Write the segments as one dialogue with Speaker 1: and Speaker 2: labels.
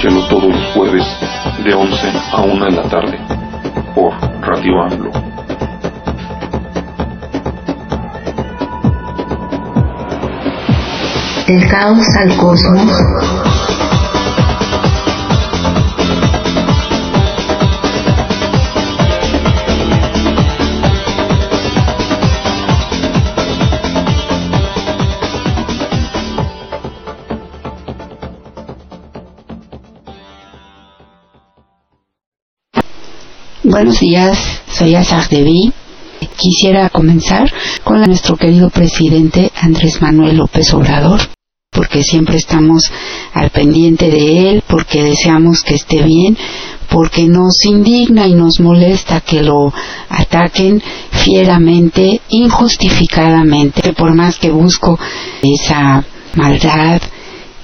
Speaker 1: Todos los jueves de 11 a 1 de la tarde por Radio AMLO.
Speaker 2: El caos al cosmos.
Speaker 3: Buenos días, soy Azar Devi. Quisiera comenzar con nuestro querido presidente Andrés Manuel López Obrador, porque siempre estamos al pendiente de él, porque deseamos que esté bien, porque nos indigna y nos molesta que lo ataquen fieramente, injustificadamente, por más que busco esa maldad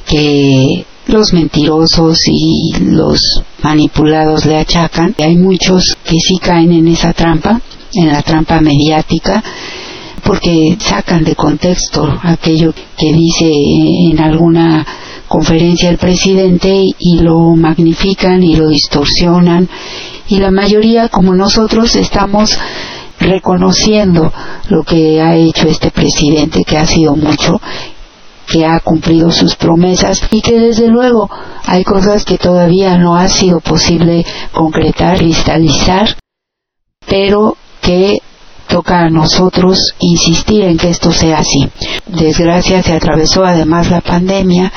Speaker 3: que los mentirosos y los manipulados le achacan. Hay muchos que sí caen en esa trampa, en la trampa mediática, porque sacan de contexto aquello que dice en alguna conferencia el presidente y lo magnifican y lo distorsionan y la mayoría como nosotros estamos reconociendo lo que ha hecho este presidente que ha sido mucho que ha cumplido sus promesas y que desde luego hay cosas que todavía no ha sido posible concretar, cristalizar, pero que toca a nosotros insistir en que esto sea así. Desgracia se atravesó además la pandemia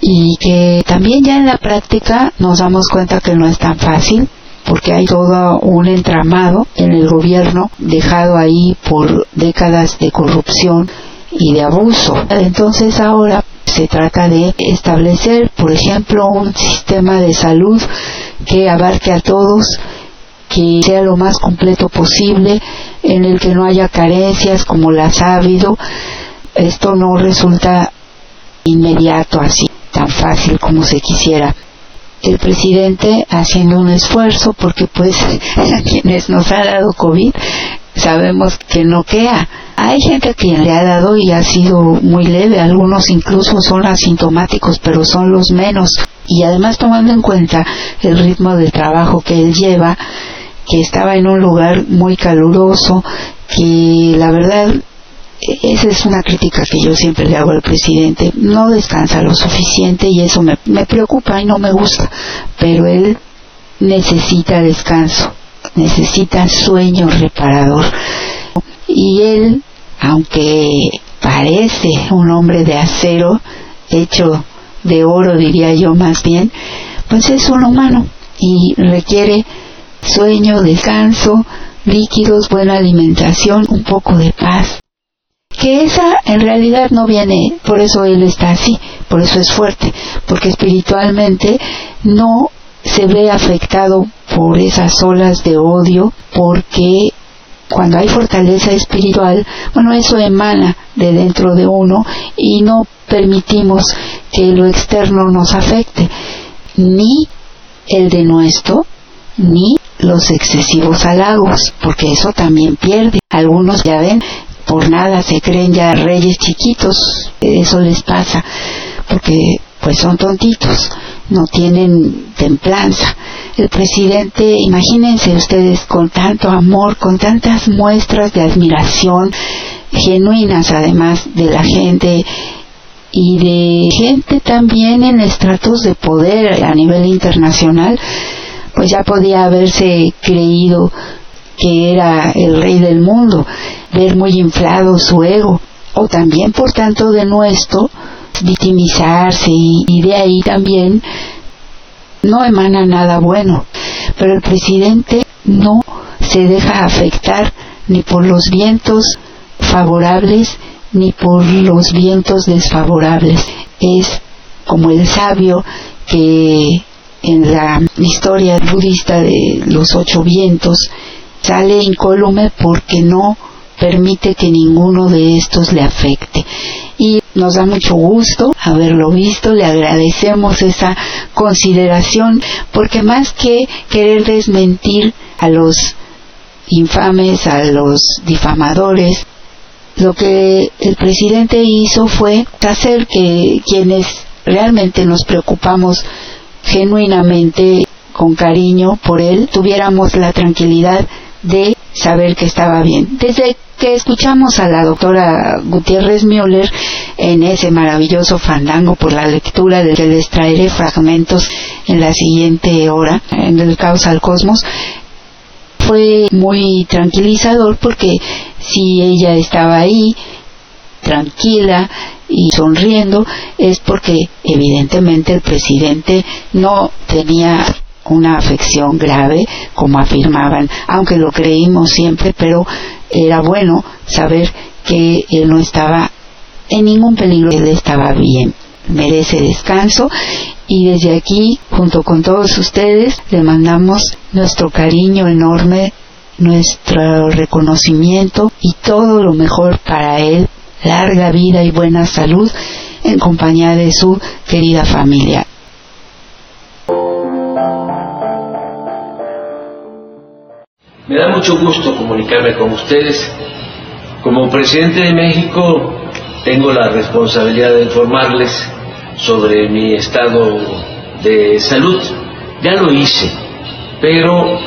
Speaker 3: y que también ya en la práctica nos damos cuenta que no es tan fácil porque hay todo un entramado en el gobierno dejado ahí por décadas de corrupción y de abuso. Entonces ahora se trata de establecer, por ejemplo, un sistema de salud que abarque a todos, que sea lo más completo posible, en el que no haya carencias como las ha habido. Esto no resulta inmediato así, tan fácil como se quisiera. El presidente haciendo un esfuerzo porque pues a quienes nos ha dado COVID sabemos que no queda. Hay gente que le ha dado y ha sido muy leve, algunos incluso son asintomáticos, pero son los menos. Y además tomando en cuenta el ritmo de trabajo que él lleva, que estaba en un lugar muy caluroso, que la verdad esa es una crítica que yo siempre le hago al presidente. No descansa lo suficiente y eso me, preocupa y no me gusta. Pero él necesita descanso necesita sueño reparador. Y él, aunque parece un hombre de acero, hecho de oro diría yo más bien, pues es un humano y requiere sueño, descanso, líquidos, buena alimentación, un poco de paz. Que esa en realidad no viene, por eso él está así, por eso es fuerte, porque espiritualmente no se ve afectado por esas olas de odio porque cuando hay fortaleza espiritual, bueno, eso emana de dentro de uno y no permitimos que lo externo nos afecte, ni el de nuestro, ni los excesivos halagos, porque eso también pierde. Algunos ya ven, por nada se creen ya reyes chiquitos, eso les pasa, porque pues son tontitos no tienen templanza. El presidente, imagínense ustedes, con tanto amor, con tantas muestras de admiración, genuinas además de la gente y de gente también en estratos de poder a nivel internacional, pues ya podía haberse creído que era el rey del mundo, ver muy inflado su ego, o también por tanto de nuestro, victimizarse y, de ahí también no emana nada bueno. Pero el presidente no se deja afectar ni por los vientos favorables ni por los vientos desfavorables. Es como el sabio que en la historia budista de los ocho vientos sale incólume porque no permite que ninguno de estos le afecte y nos da mucho gusto haberlo visto, le agradecemos esa consideración porque más que querer desmentir a los infames, a los difamadores, lo que el presidente hizo fue hacer que quienes realmente nos preocupamos genuinamente con cariño por él, tuviéramos la tranquilidad de saber que estaba bien. Desde que escuchamos a la doctora Gutiérrez Müller en ese maravilloso fandango por la lectura del que les traeré fragmentos en la siguiente hora, en el Caos al Cosmos, fue muy tranquilizador porque si ella estaba ahí, tranquila y sonriendo, es porque evidentemente el presidente no tenía una afección grave, como afirmaban, aunque lo creímos siempre, pero era bueno saber que él no estaba en ningún peligro, él estaba bien, merece descanso y desde aquí, junto con todos ustedes, le mandamos nuestro cariño enorme, nuestro reconocimiento y todo lo mejor para él, larga vida y buena salud en compañía de su querida familia.
Speaker 4: Me da mucho gusto comunicarme con ustedes. Como presidente de México tengo la responsabilidad de informarles sobre mi estado de salud. Ya lo hice, pero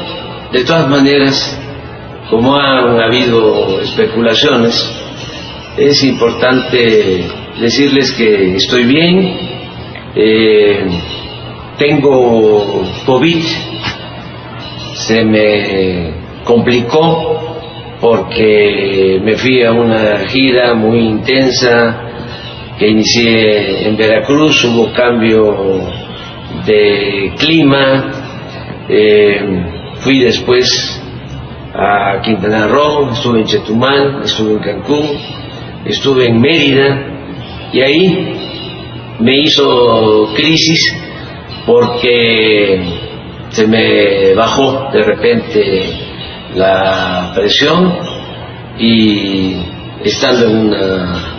Speaker 4: de todas maneras, como han habido especulaciones, es importante decirles que estoy bien, eh, tengo COVID, se me complicó porque me fui a una gira muy intensa que inicié en Veracruz, hubo cambio de clima, eh, fui después a Quintana Roo, estuve en Chetumal, estuve en Cancún, estuve en Mérida y ahí me hizo crisis porque se me bajó de repente la presión y estando en una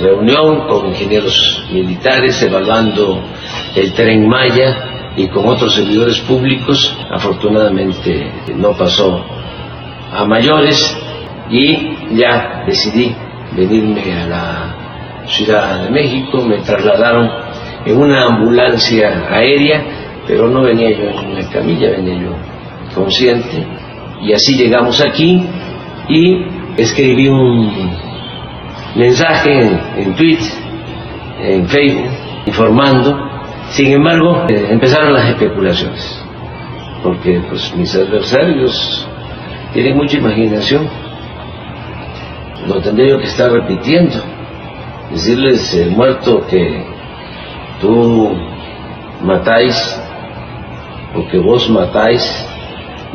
Speaker 4: reunión con ingenieros militares evaluando el tren Maya y con otros servidores públicos, afortunadamente no pasó a mayores y ya decidí venirme a la Ciudad de México, me trasladaron en una ambulancia aérea, pero no venía yo en una camilla, venía yo consciente y así llegamos aquí y escribí un mensaje en, en Twitter, en Facebook, informando. Sin embargo, eh, empezaron las especulaciones, porque pues mis adversarios tienen mucha imaginación. No tendría yo que estar repitiendo, decirles el muerto que tú matáis o que vos matáis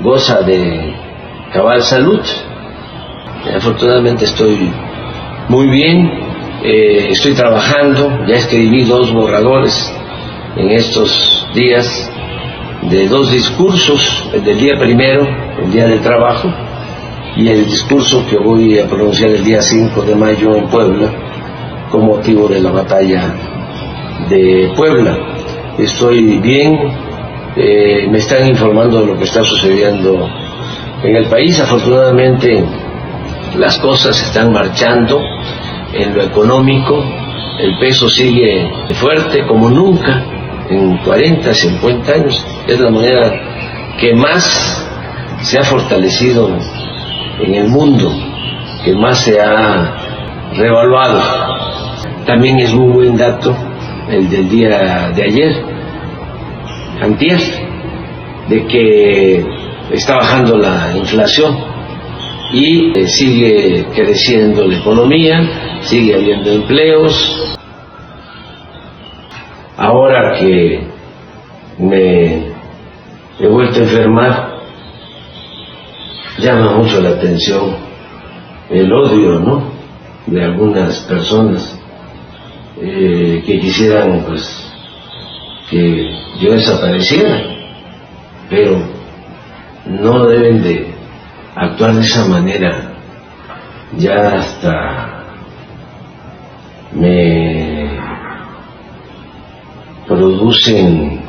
Speaker 4: goza de cabal salud. Afortunadamente estoy muy bien, eh, estoy trabajando, ya escribí dos borradores en estos días de dos discursos, el del día primero, el día del trabajo, y el discurso que voy a pronunciar el día 5 de mayo en Puebla, con motivo de la batalla de Puebla. Estoy bien, eh, me están informando de lo que está sucediendo en el país. Afortunadamente las cosas están marchando en lo económico, el peso sigue fuerte como nunca en 40, 50 años. Es la moneda que más se ha fortalecido en el mundo, que más se ha revaluado. También es un buen dato el del día de ayer, de que está bajando la inflación y eh, sigue creciendo la economía, sigue habiendo empleos. Ahora que me he vuelto a enfermar, llama mucho la atención el odio, ¿no? De algunas personas eh, que quisieran, pues, que yo desapareciera, pero no deben de actuar de esa manera. Ya hasta me producen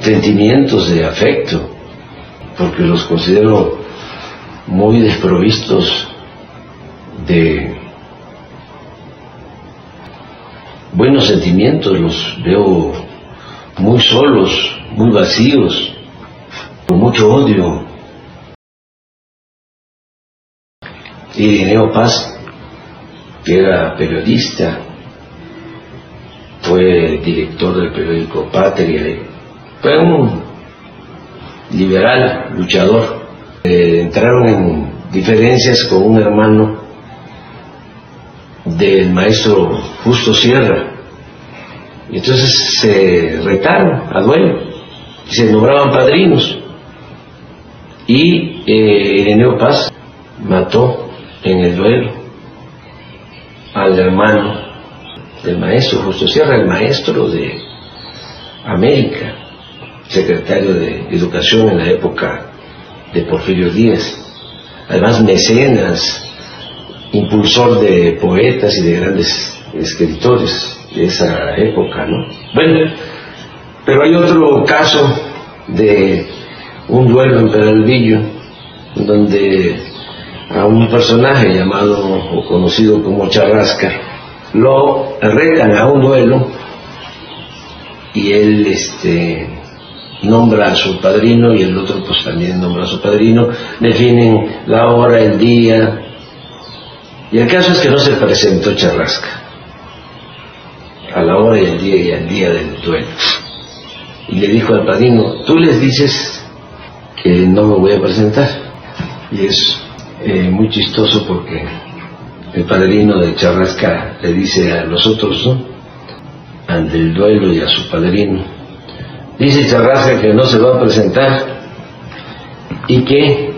Speaker 4: sentimientos de afecto, porque los considero muy desprovistos de buenos sentimientos, los veo muy solos, muy vacíos, con mucho odio. Irineo Paz, que era periodista, fue director del periódico Patria, fue un liberal, luchador. Eh, entraron en diferencias con un hermano del maestro Justo Sierra. Y entonces se retaron a duelo y se nombraban padrinos. Y eh, Ireneo Paz mató en el duelo al hermano del maestro Justo Sierra, el maestro de América, secretario de Educación en la época de Porfirio Díaz. Además, mecenas, impulsor de poetas y de grandes escritores esa época, ¿no? Bueno, pero hay otro caso de un duelo en Peralvillo, donde a un personaje llamado o conocido como Charrasca lo retan a un duelo y él este nombra a su padrino y el otro pues también nombra a su padrino, definen la hora, el día, y el caso es que no se presentó Charrasca a la hora y el día y al día del duelo. Y le dijo al padrino, tú les dices que no me voy a presentar. Y es eh, muy chistoso porque el padrino de Charrasca le dice a los otros, ¿no? Al del duelo y a su padrino. Dice Charrasca que no se va a presentar y que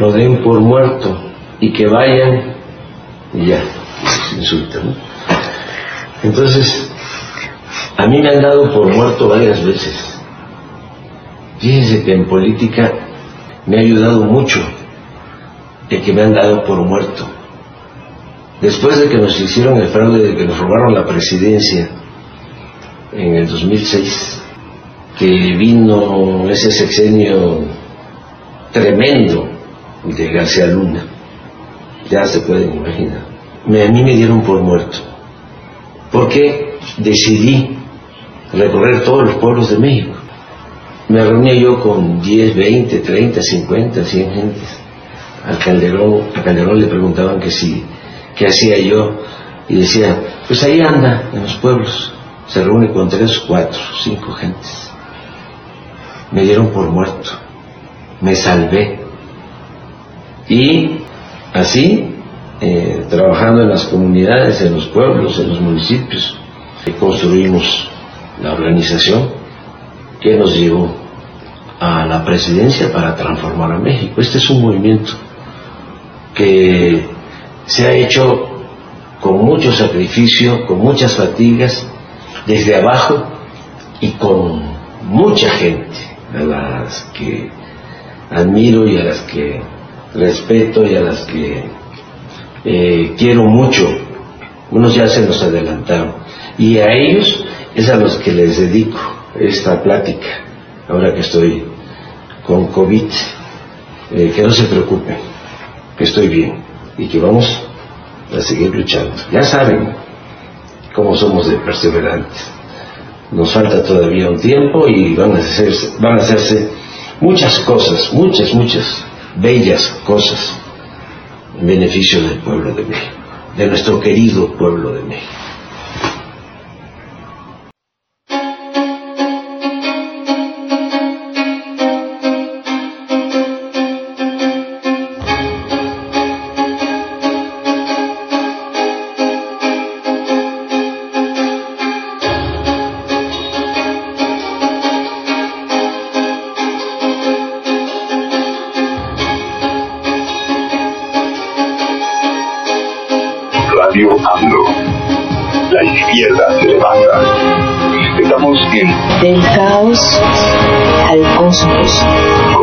Speaker 4: lo den por muerto y que vayan y ya, insulta. ¿no? Entonces, a mí me han dado por muerto varias veces. Fíjense que en política me ha ayudado mucho el que me han dado por muerto. Después de que nos hicieron el fraude de que nos robaron la presidencia en el 2006, que vino ese sexenio tremendo de García Luna, ya se pueden imaginar. Me, a mí me dieron por muerto, porque decidí recorrer todos los pueblos de México. Me reunía yo con 10, 20, 30, 50, 100 gentes. Al Calderón, Calderón le preguntaban que si, qué hacía yo, y decía, pues ahí anda, en los pueblos, se reúne con tres, cuatro, cinco gentes. Me dieron por muerto, me salvé. Y Así, eh, trabajando en las comunidades, en los pueblos, en los municipios, construimos la organización que nos llevó a la presidencia para transformar a México. Este es un movimiento que se ha hecho con mucho sacrificio, con muchas fatigas, desde abajo y con mucha gente, a las que admiro y a las que respeto y a las que eh, quiero mucho. Unos ya se nos adelantaron. Y a ellos es a los que les dedico esta plática, ahora que estoy con COVID. Eh, que no se preocupen, que estoy bien y que vamos a seguir luchando. Ya saben cómo somos de perseverantes. Nos falta todavía un tiempo y van a hacerse, van a hacerse muchas cosas, muchas, muchas bellas cosas en beneficio del pueblo de México, de nuestro querido pueblo de México.
Speaker 2: Del caos al cosmos.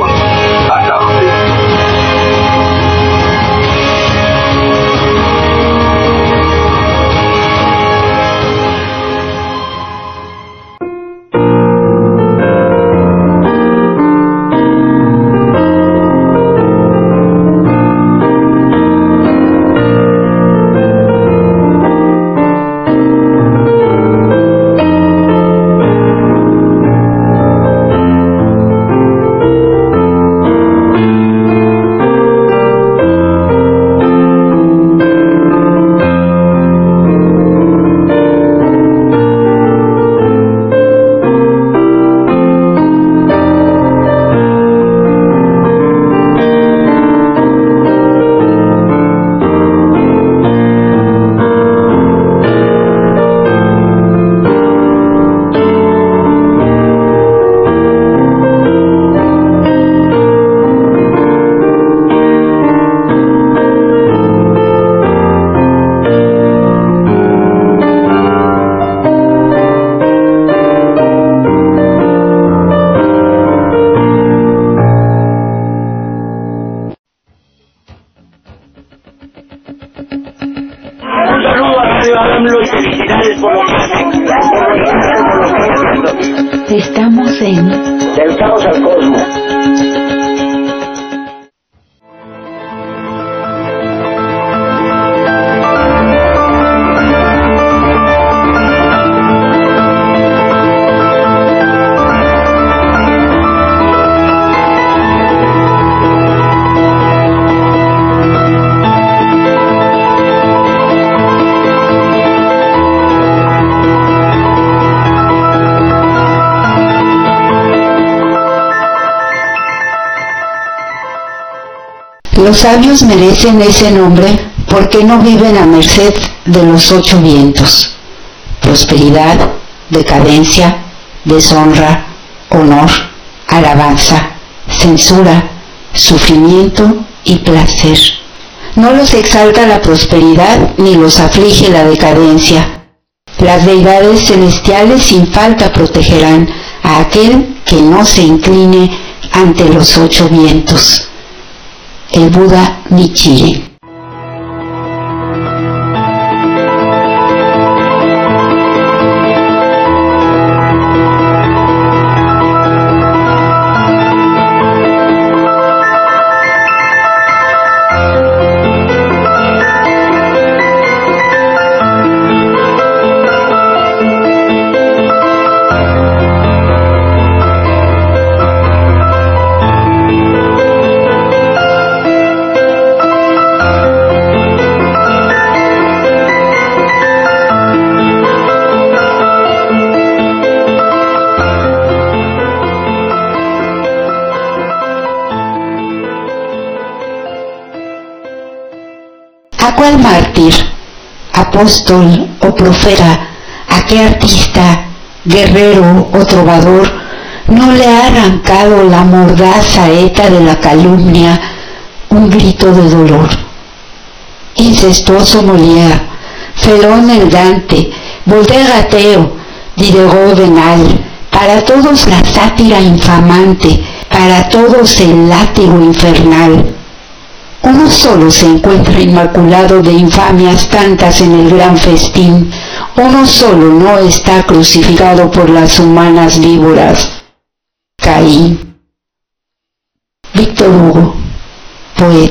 Speaker 4: Del caos al cosmos.
Speaker 3: Los sabios merecen ese nombre porque no viven a merced de los ocho vientos. Prosperidad, decadencia, deshonra, honor, alabanza, censura, sufrimiento y placer. No los exalta la prosperidad ni los aflige la decadencia. Las deidades celestiales sin falta protegerán a aquel que no se incline ante los ocho vientos el Buda Nichiren. Apóstol o profeta, a qué artista, guerrero o trovador no le ha arrancado la mordaz saeta de la calumnia un grito de dolor? Incestuoso Molière, Felón el Dante, Voltaire Gateo, Diderot Venal, para todos la sátira infamante, para todos el látigo infernal. Uno solo se encuentra inmaculado de infamias tantas en el gran festín. Uno solo no está crucificado por las humanas víboras. Caín. Víctor Hugo, poeta.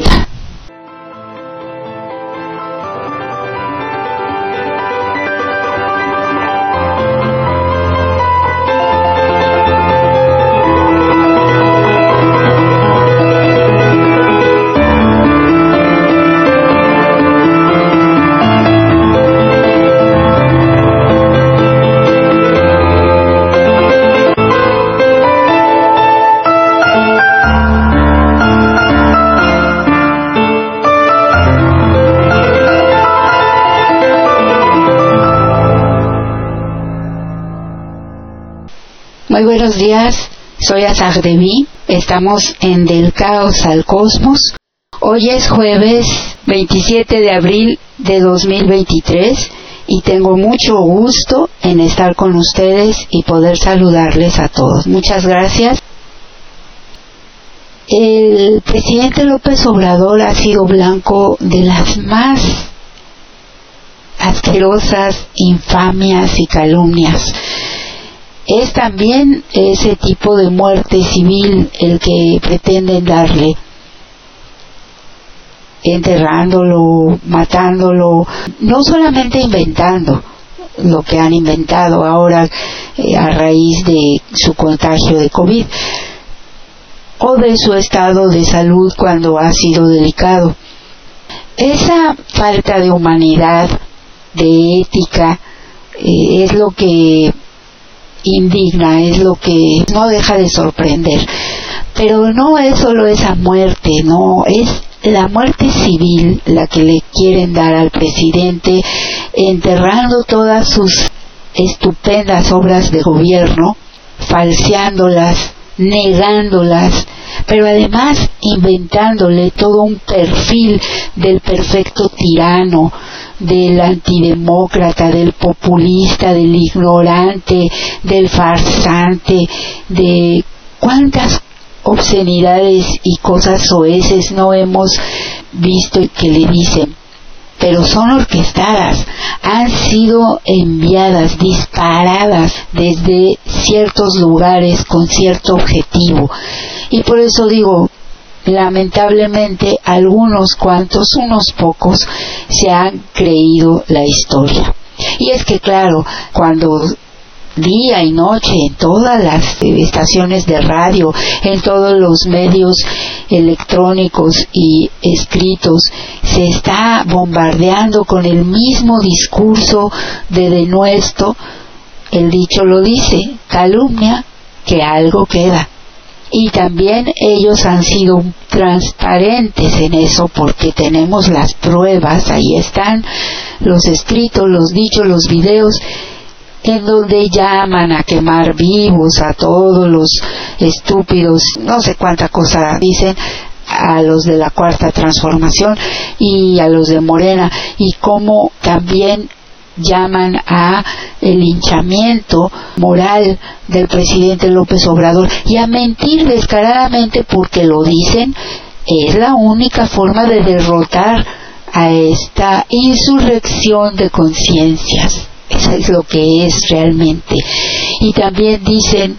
Speaker 3: Muy buenos días, soy Azar Devi, estamos en Del Caos al Cosmos. Hoy es jueves 27 de abril de 2023 y tengo mucho gusto en estar con ustedes y poder saludarles a todos. Muchas gracias. El presidente López Obrador ha sido blanco de las más asquerosas infamias y calumnias es también ese tipo de muerte civil el que pretenden darle enterrándolo, matándolo, no solamente inventando lo que han inventado ahora eh, a raíz de su contagio de COVID o de su estado de salud cuando ha sido delicado. Esa falta de humanidad, de ética, eh, es lo que indigna, es lo que no deja de sorprender. Pero no es solo esa muerte, no, es la muerte civil la que le quieren dar al presidente, enterrando todas sus estupendas obras de gobierno, falseándolas, negándolas, pero además inventándole todo un perfil del perfecto tirano, del antidemócrata, del populista, del ignorante, del farsante, de cuántas obscenidades y cosas soeces no hemos visto y que le dicen. pero son orquestadas, han sido enviadas, disparadas desde ciertos lugares con cierto objetivo. Y por eso digo, lamentablemente algunos cuantos, unos pocos, se han creído la historia. Y es que claro, cuando día y noche en todas las estaciones de radio, en todos los medios electrónicos y escritos, se está bombardeando con el mismo discurso de denuesto. El dicho lo dice, calumnia, que algo queda. Y también ellos han sido transparentes en eso porque tenemos las pruebas, ahí están los escritos, los dichos, los videos en donde llaman a quemar vivos a todos los estúpidos, no sé cuánta cosa dicen, a los de la cuarta transformación y a los de Morena. Y cómo también llaman a el linchamiento moral del presidente López Obrador. Y a mentir descaradamente porque lo dicen es la única forma de derrotar a esta insurrección de conciencias. Eso es lo que es realmente. Y también dicen,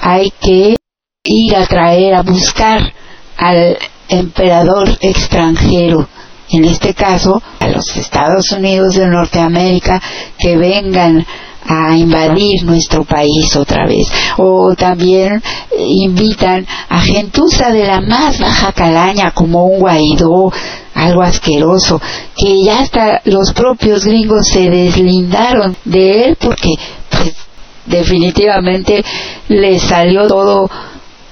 Speaker 3: hay que ir a traer, a buscar al emperador extranjero, en este caso a los Estados Unidos de Norteamérica, que vengan a invadir nuestro país otra vez. O también invitan a gentuza de la más baja calaña como un Guaidó, algo asqueroso, que ya hasta los propios gringos se deslindaron de él porque pues, definitivamente le salió todo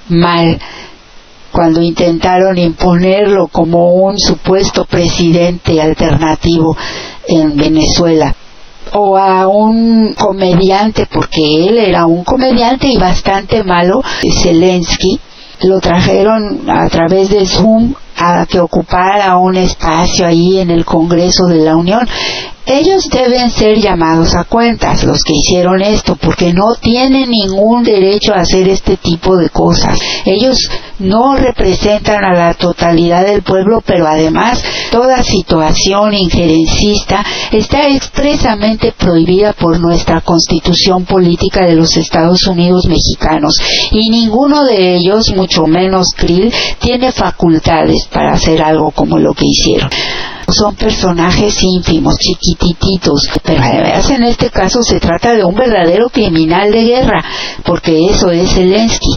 Speaker 3: mal cuando intentaron imponerlo como un supuesto presidente alternativo en Venezuela. O a un comediante porque él era un comediante y bastante malo Zelensky lo trajeron a través de Zoom a que ocupara un espacio ahí en el Congreso de la Unión. Ellos deben ser llamados a cuentas, los que hicieron esto, porque no tienen ningún derecho a hacer este tipo de cosas. Ellos no representan a la totalidad del pueblo, pero además toda situación injerencista está expresamente prohibida por nuestra constitución política de los Estados Unidos mexicanos y ninguno de ellos, mucho menos Krill, tiene facultades para hacer algo como lo que hicieron. Son personajes ínfimos, chiquitititos, pero además en este caso se trata de un verdadero criminal de guerra, porque eso es Zelensky,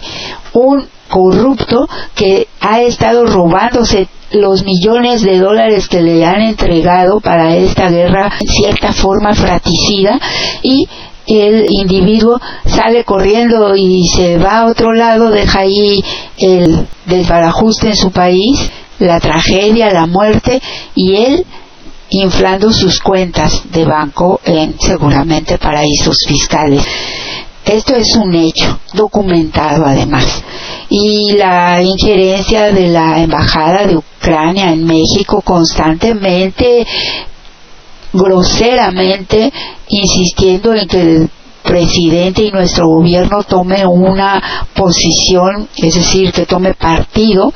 Speaker 3: un corrupto que ha estado robándose los millones de dólares que le han entregado para esta guerra en cierta forma fratricida y el individuo sale corriendo y se va a otro lado, deja ahí el desbarajuste en su país, la tragedia, la muerte y él inflando sus cuentas de banco en seguramente paraísos fiscales. Esto es un hecho documentado además. Y la injerencia de la Embajada de Ucrania en México constantemente, groseramente, insistiendo en que el presidente y nuestro gobierno tome una posición, es decir, que tome partido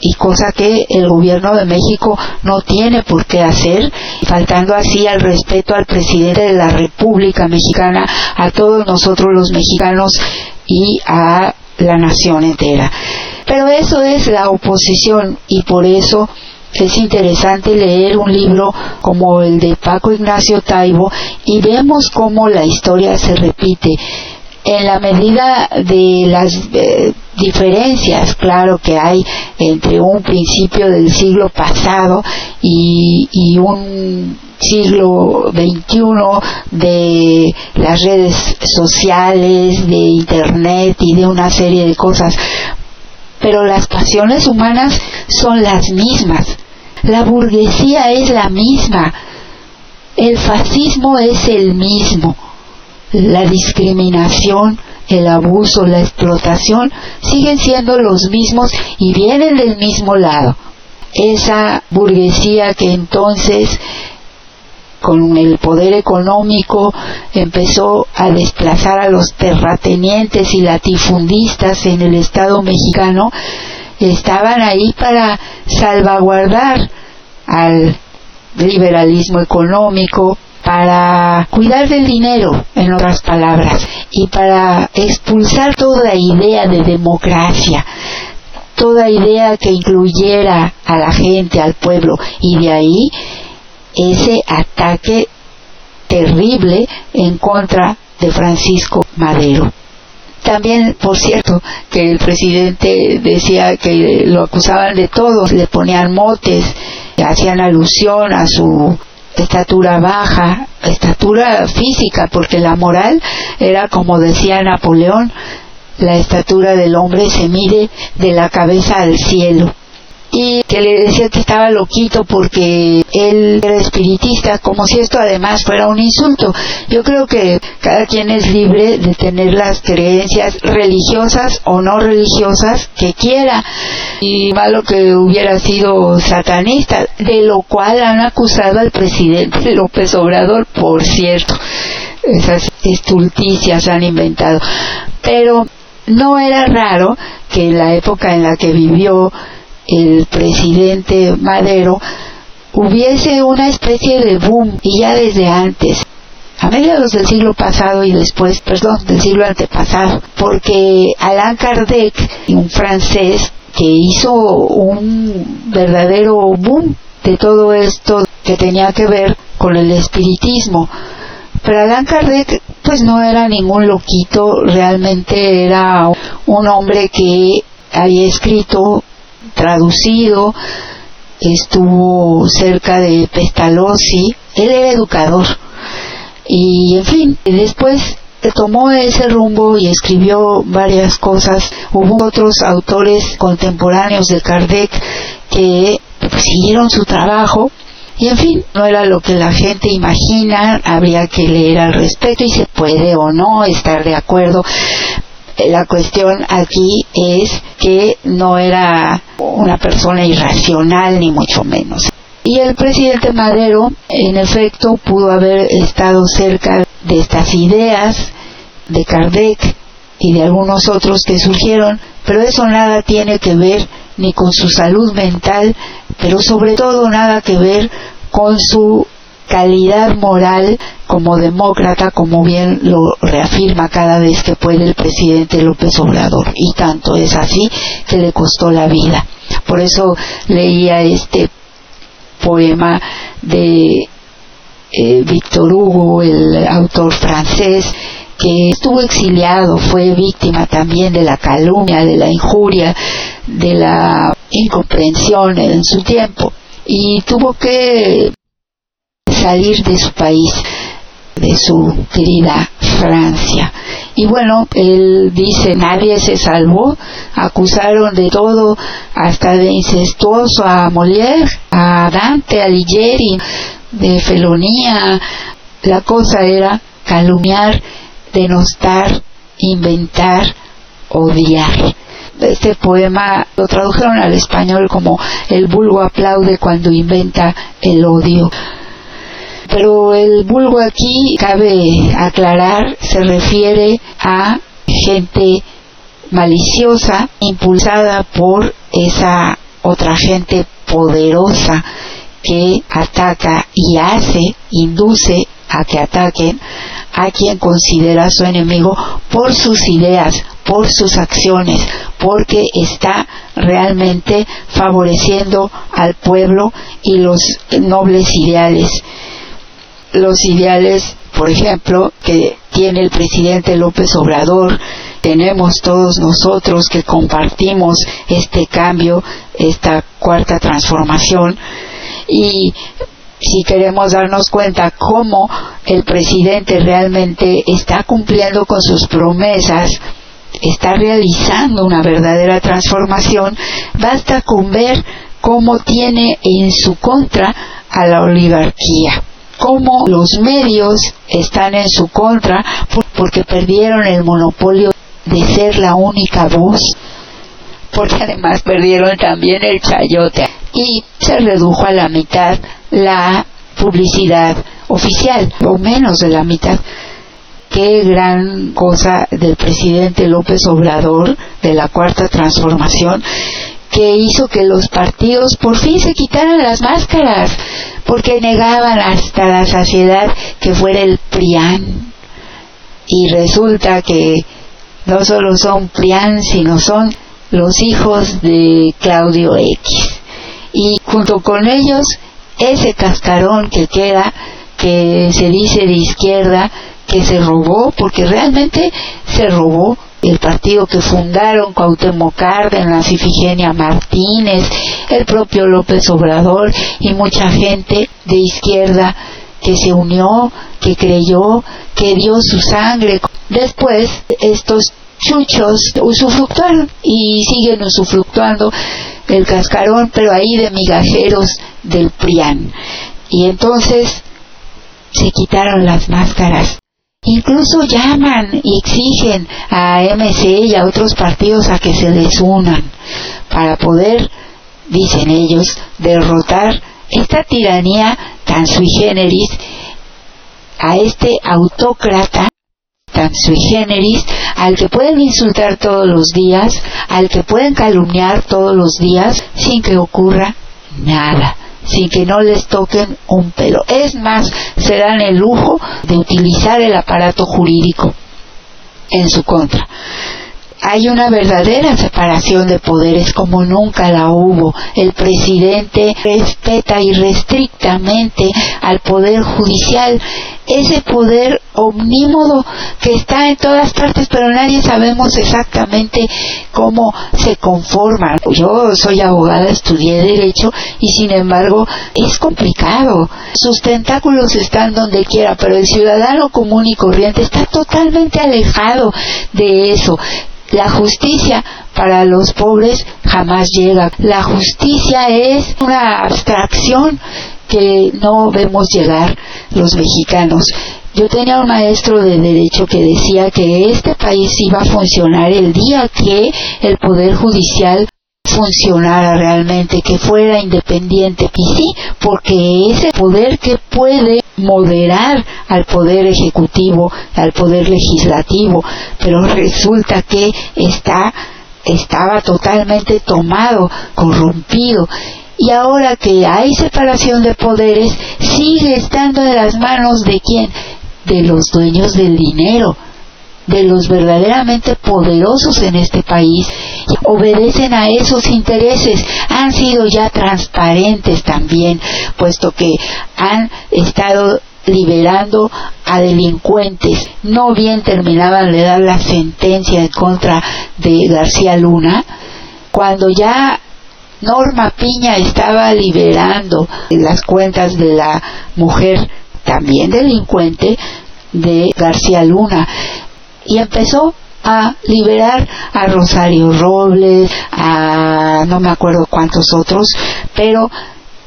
Speaker 3: y cosa que el gobierno de México no tiene por qué hacer, faltando así al respeto al presidente de la República Mexicana, a todos nosotros los mexicanos y a la nación entera. Pero eso es la oposición y por eso es interesante leer un libro como el de Paco Ignacio Taibo y vemos cómo la historia se repite en la medida de las eh, diferencias, claro, que hay entre un principio del siglo pasado y, y un siglo XXI de las redes sociales, de Internet y de una serie de cosas. Pero las pasiones humanas son las mismas. La burguesía es la misma. El fascismo es el mismo la discriminación, el abuso, la explotación siguen siendo los mismos y vienen del mismo lado. Esa burguesía que entonces con el poder económico empezó a desplazar a los terratenientes y latifundistas en el Estado mexicano, estaban ahí para salvaguardar al liberalismo económico, para cuidar del dinero, en otras palabras, y para expulsar toda idea de democracia, toda idea que incluyera a la gente, al pueblo, y de ahí ese ataque terrible en contra de Francisco Madero. También, por cierto, que el presidente decía que lo acusaban de todo, le ponían motes, hacían alusión a su estatura baja, estatura física, porque la moral era como decía Napoleón, la estatura del hombre se mide de la cabeza al cielo y que le decía que estaba loquito porque él era espiritista, como si esto además fuera un insulto. Yo creo que cada quien es libre de tener las creencias religiosas o no religiosas que quiera, y malo que hubiera sido satanista, de lo cual han acusado al presidente López Obrador, por cierto. Esas estulticias han inventado. Pero no era raro que en la época en la que vivió el presidente Madero, hubiese una especie de boom, y ya desde antes, a mediados del siglo pasado y después, perdón, del siglo antepasado, porque Alain Kardec, un francés que hizo un verdadero boom de todo esto que tenía que ver con el espiritismo. Pero Alain Kardec pues no era ningún loquito, realmente era un hombre que había escrito traducido, estuvo cerca de Pestalozzi, él era educador. Y en fin, después tomó ese rumbo y escribió varias cosas. Hubo otros autores contemporáneos de Kardec que siguieron su trabajo y en fin, no era lo que la gente imagina, habría que leer al respecto y se puede o no estar de acuerdo, la cuestión aquí es que no era una persona irracional ni mucho menos. Y el presidente Madero, en efecto, pudo haber estado cerca de estas ideas de Kardec y de algunos otros que surgieron, pero eso nada tiene que ver ni con su salud mental, pero sobre todo nada que ver con su calidad moral como demócrata, como bien lo reafirma cada vez que puede el presidente López Obrador. Y tanto es así que le costó la vida. Por eso leía este poema de eh, Víctor Hugo, el autor francés, que estuvo exiliado, fue víctima también de la calumnia, de la injuria, de la incomprensión en su tiempo. Y tuvo que salir de su país, de su querida Francia. Y bueno, él dice, nadie se salvó, acusaron de todo, hasta de incestuoso a Molière, a Dante, a Ligieri, de felonía. La cosa era calumniar, denostar, inventar, odiar. Este poema lo tradujeron al español como el vulgo aplaude cuando inventa el odio. Pero el vulgo aquí, cabe aclarar, se refiere a gente maliciosa, impulsada por esa otra gente poderosa que ataca y hace, induce a que ataquen a quien considera su enemigo por sus ideas, por sus acciones, porque está realmente favoreciendo al pueblo y los nobles ideales los ideales, por ejemplo, que tiene el presidente López Obrador, tenemos todos nosotros que compartimos este cambio, esta cuarta transformación. Y si queremos darnos cuenta cómo el presidente realmente está cumpliendo con sus promesas, está realizando una verdadera transformación, basta con ver cómo tiene en su contra a la oligarquía cómo los medios están en su contra porque perdieron el monopolio de ser la única voz, porque además perdieron también el chayote y se redujo a la mitad la publicidad oficial, o menos de la mitad. Qué gran cosa del presidente López Obrador de la cuarta transformación que hizo que los partidos por fin se quitaran las máscaras, porque negaban hasta la saciedad que fuera el PRIAN. Y resulta que no solo son PRIAN, sino son los hijos de Claudio X. Y junto con ellos, ese cascarón que queda, que se dice de izquierda, que se robó, porque realmente se robó el partido que fundaron Cuauhtémoc Cárdenas, Ifigenia Martínez, el propio López Obrador y mucha gente de izquierda que se unió, que creyó, que dio su sangre. Después estos chuchos usufructuaron y siguen usufructuando el cascarón, pero ahí de migajeros del PRIAN. Y entonces se quitaron las máscaras Incluso llaman y exigen a MC y a otros partidos a que se les unan para poder, dicen ellos, derrotar esta tiranía tan sui generis, a este autócrata tan sui generis, al que pueden insultar todos los días, al que pueden calumniar todos los días sin que ocurra nada sin que no les toquen un pelo. Es más, se dan el lujo de utilizar el aparato jurídico en su contra hay una verdadera separación de poderes como nunca la hubo. El presidente respeta irrestrictamente al poder judicial, ese poder omnímodo que está en todas partes, pero nadie sabemos exactamente cómo se conforma. Yo soy abogada, estudié derecho y sin embargo es complicado. Sus tentáculos están donde quiera, pero el ciudadano común y corriente está totalmente alejado de eso la justicia para los pobres jamás llega. La justicia es una abstracción que no vemos llegar los mexicanos. Yo tenía un maestro de derecho que decía que este país iba a funcionar el día que el Poder Judicial funcionara realmente, que fuera independiente. Y sí, porque ese poder que puede moderar al poder ejecutivo, al poder legislativo, pero resulta que está estaba totalmente tomado, corrompido. Y ahora que hay separación de poderes, sigue estando en las manos de quién? De los dueños del dinero de los verdaderamente poderosos en este país obedecen a esos intereses, han sido ya transparentes también, puesto que han estado liberando a delincuentes. No bien terminaban de dar la sentencia en contra de García Luna, cuando ya Norma Piña estaba liberando las cuentas de la mujer también delincuente de García Luna y empezó a liberar a Rosario Robles, a no me acuerdo cuántos otros, pero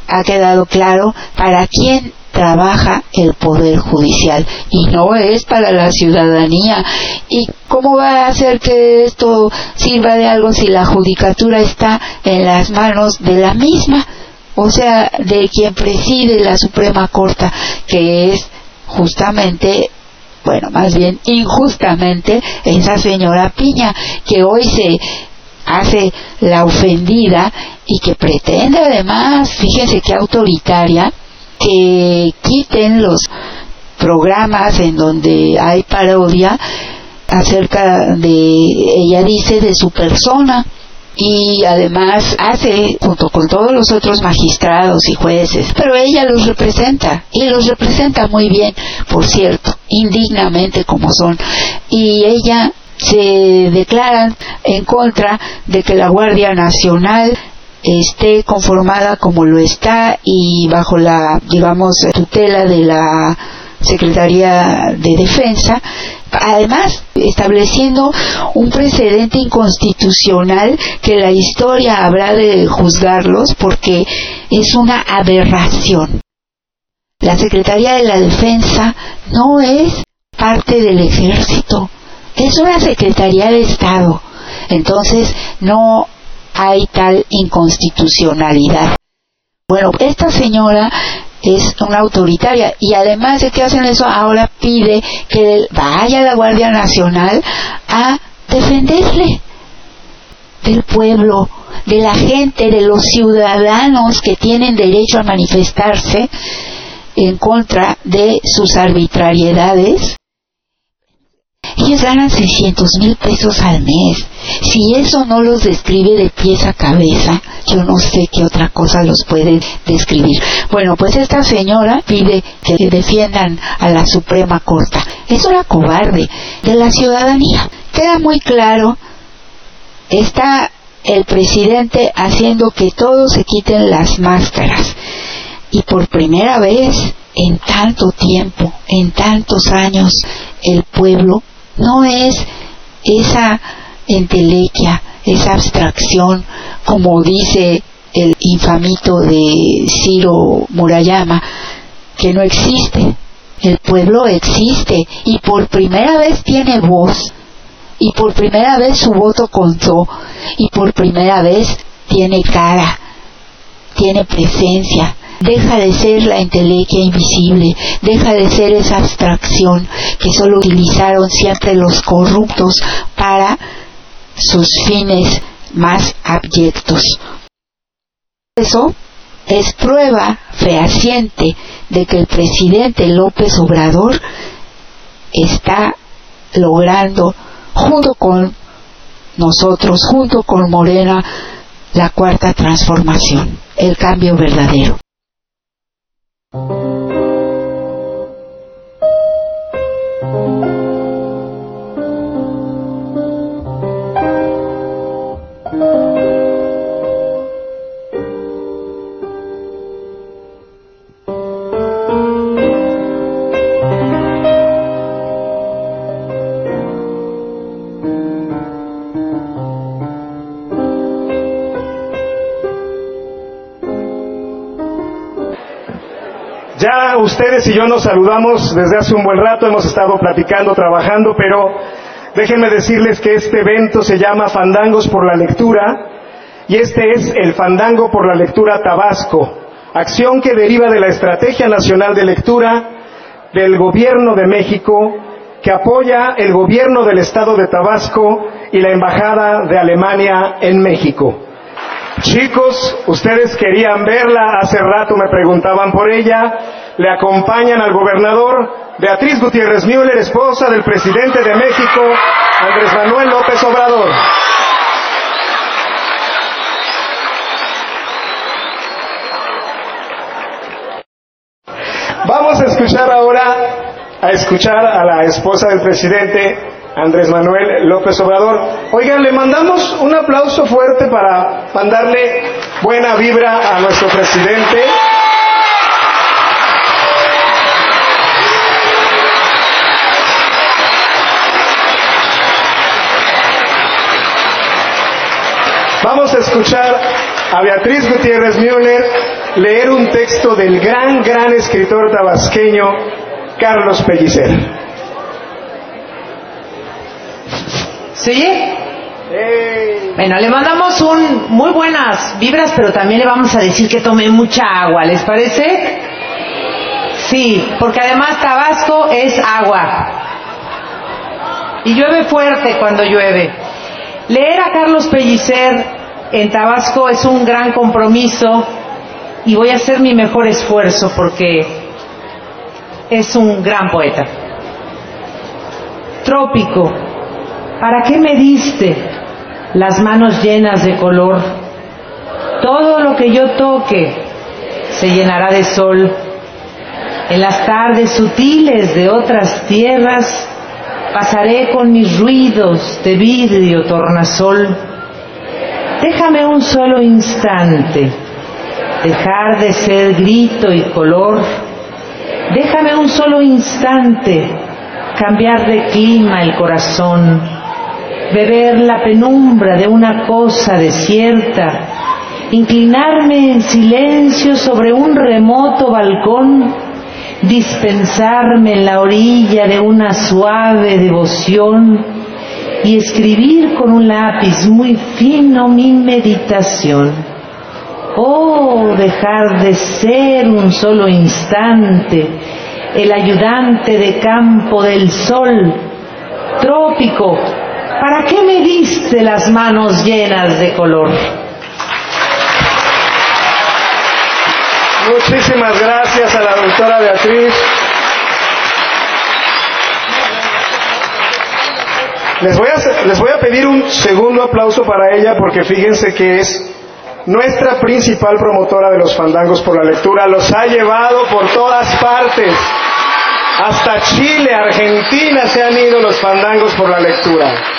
Speaker 3: ha quedado claro para quién trabaja el poder judicial y no es para la ciudadanía. ¿Y cómo va a hacer que esto sirva de algo si la judicatura está en las manos de la misma? O sea, de quien preside la Suprema Corte, que es justamente bueno, más bien injustamente, esa señora Piña, que hoy se hace la ofendida y que pretende además, fíjense qué autoritaria, que quiten los programas en donde hay parodia acerca de, ella dice, de su persona y además hace junto con todos los otros magistrados y jueces, pero ella los representa y los representa muy bien, por cierto, indignamente como son. Y ella se declara en contra de que la Guardia Nacional esté conformada como lo está y bajo la, digamos, tutela de la Secretaría de Defensa además estableciendo un precedente inconstitucional que la historia habrá de juzgarlos porque es una aberración. La Secretaría de la Defensa no es parte del ejército, es una Secretaría de Estado. Entonces no hay tal inconstitucionalidad. Bueno, esta señora es una autoritaria y además de que hacen eso ahora pide que vaya la Guardia Nacional a defenderle del pueblo, de la gente, de los ciudadanos que tienen derecho a manifestarse en contra de sus arbitrariedades, ellos ganan 600 mil pesos al mes. Si eso no los describe de pies a cabeza, yo no sé qué otra cosa los puede describir. Bueno, pues esta señora pide que defiendan a la Suprema Corte. Es una cobarde de la ciudadanía. Queda muy claro, está el presidente haciendo que todos se quiten las máscaras. Y por primera vez en tanto tiempo, en tantos años, el pueblo no es esa entelequia, esa abstracción, como dice el infamito de Ciro Murayama, que no existe. El pueblo existe y por primera vez tiene voz y por primera vez su voto contó y por primera vez tiene cara, tiene presencia, deja de ser la entelequia invisible, deja de ser esa abstracción que solo utilizaron siempre los corruptos para sus fines más abyectos. Eso es prueba fehaciente de que el presidente López Obrador está logrando, junto con nosotros, junto con Morena, la cuarta transformación, el cambio verdadero.
Speaker 5: Ustedes y yo nos saludamos desde hace un buen rato, hemos estado platicando, trabajando, pero déjenme decirles que este evento se llama Fandangos por la Lectura y este es el Fandango por la Lectura Tabasco, acción que deriva de la Estrategia Nacional de Lectura del Gobierno de México que apoya el Gobierno del Estado de Tabasco y la Embajada de Alemania en México. Chicos, ustedes querían verla, hace rato me preguntaban por ella, le acompañan al gobernador Beatriz Gutiérrez Müller, esposa del presidente de México, Andrés Manuel López Obrador. Vamos a escuchar ahora, a escuchar a la esposa del presidente, Andrés Manuel López Obrador. Oigan, le mandamos un aplauso fuerte para mandarle buena vibra a nuestro presidente. Vamos a escuchar a Beatriz Gutiérrez Müller leer un texto del gran, gran escritor tabasqueño Carlos Pellicer.
Speaker 6: ¿Sí? Bueno, le mandamos un muy buenas vibras, pero también le vamos a decir que tome mucha agua, ¿les parece? Sí, porque además Tabasco es agua. Y llueve fuerte cuando llueve. Leer a Carlos Pellicer en Tabasco es un gran compromiso y voy a hacer mi mejor esfuerzo porque es un gran poeta. Trópico, ¿para qué me diste las manos llenas de color? Todo lo que yo toque se llenará de sol. En las tardes sutiles de otras tierras pasaré con mis ruidos de vidrio tornasol Déjame un solo instante dejar de ser grito y color. Déjame un solo instante cambiar de clima el corazón, beber la penumbra de una cosa desierta, inclinarme en silencio sobre un remoto balcón, dispensarme en la orilla de una suave devoción, y escribir con un lápiz muy fino mi meditación. Oh, dejar de ser un solo instante el ayudante de campo del sol, trópico, ¿para qué me diste las manos llenas de color?
Speaker 5: Muchísimas gracias a la doctora Beatriz. Les voy, a, les voy a pedir un segundo aplauso para ella porque fíjense que es nuestra principal promotora de los fandangos por la lectura. Los ha llevado por todas partes. Hasta Chile, Argentina se han ido los fandangos por la lectura.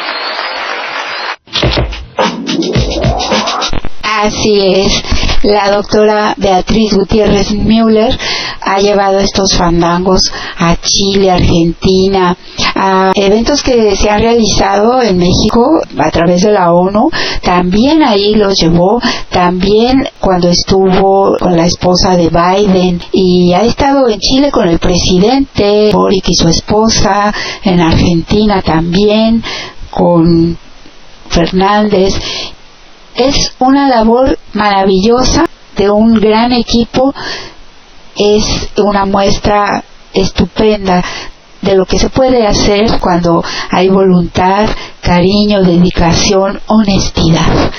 Speaker 3: Así es. La doctora Beatriz Gutiérrez Müller ha llevado estos fandangos a Chile, Argentina, a eventos que se han realizado en México a través de la ONU. También ahí los llevó, también cuando estuvo con la esposa de Biden y ha estado en Chile con el presidente Boric y su esposa, en Argentina también con Fernández es una labor maravillosa de un gran equipo, es una muestra estupenda de lo que se puede hacer cuando hay voluntad, cariño, dedicación, honestidad.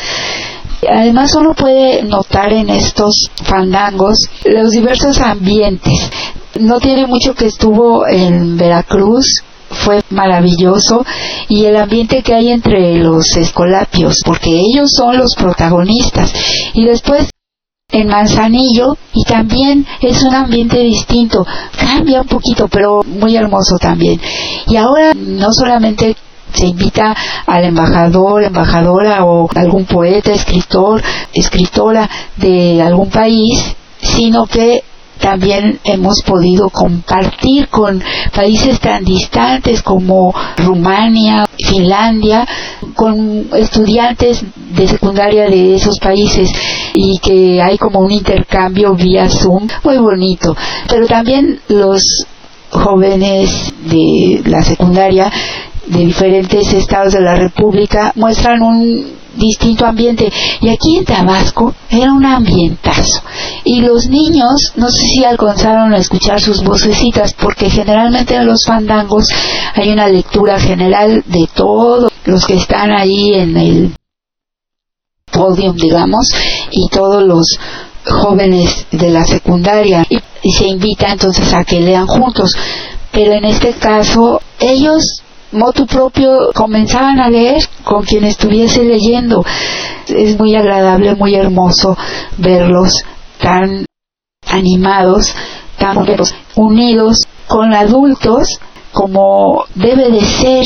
Speaker 3: Además uno puede notar en estos fandangos los diversos ambientes. No tiene mucho que estuvo en Veracruz, fue maravilloso y el ambiente que hay entre los escolapios, porque ellos son los protagonistas. Y después en Manzanillo y también es un ambiente distinto, cambia un poquito, pero muy hermoso también. Y ahora no solamente se invita al embajador, embajadora o algún poeta, escritor, escritora de algún país, sino que también hemos podido compartir con países tan distantes como Rumania, Finlandia, con estudiantes de secundaria de esos países y que hay como un intercambio vía Zoom muy bonito. Pero también los jóvenes de la secundaria de diferentes estados de la República muestran un distinto ambiente. Y aquí en Tabasco era un ambientazo. Y los niños, no sé si alcanzaron a escuchar sus vocecitas, porque generalmente en los fandangos hay una lectura general de todos los que están ahí en el podium, digamos, y todos los jóvenes de la secundaria. Y, y se invita entonces a que lean juntos. Pero en este caso, ellos motu propio comenzaban a leer con quien estuviese leyendo. Es muy agradable, muy hermoso verlos tan animados, tan unidos con adultos como debe de ser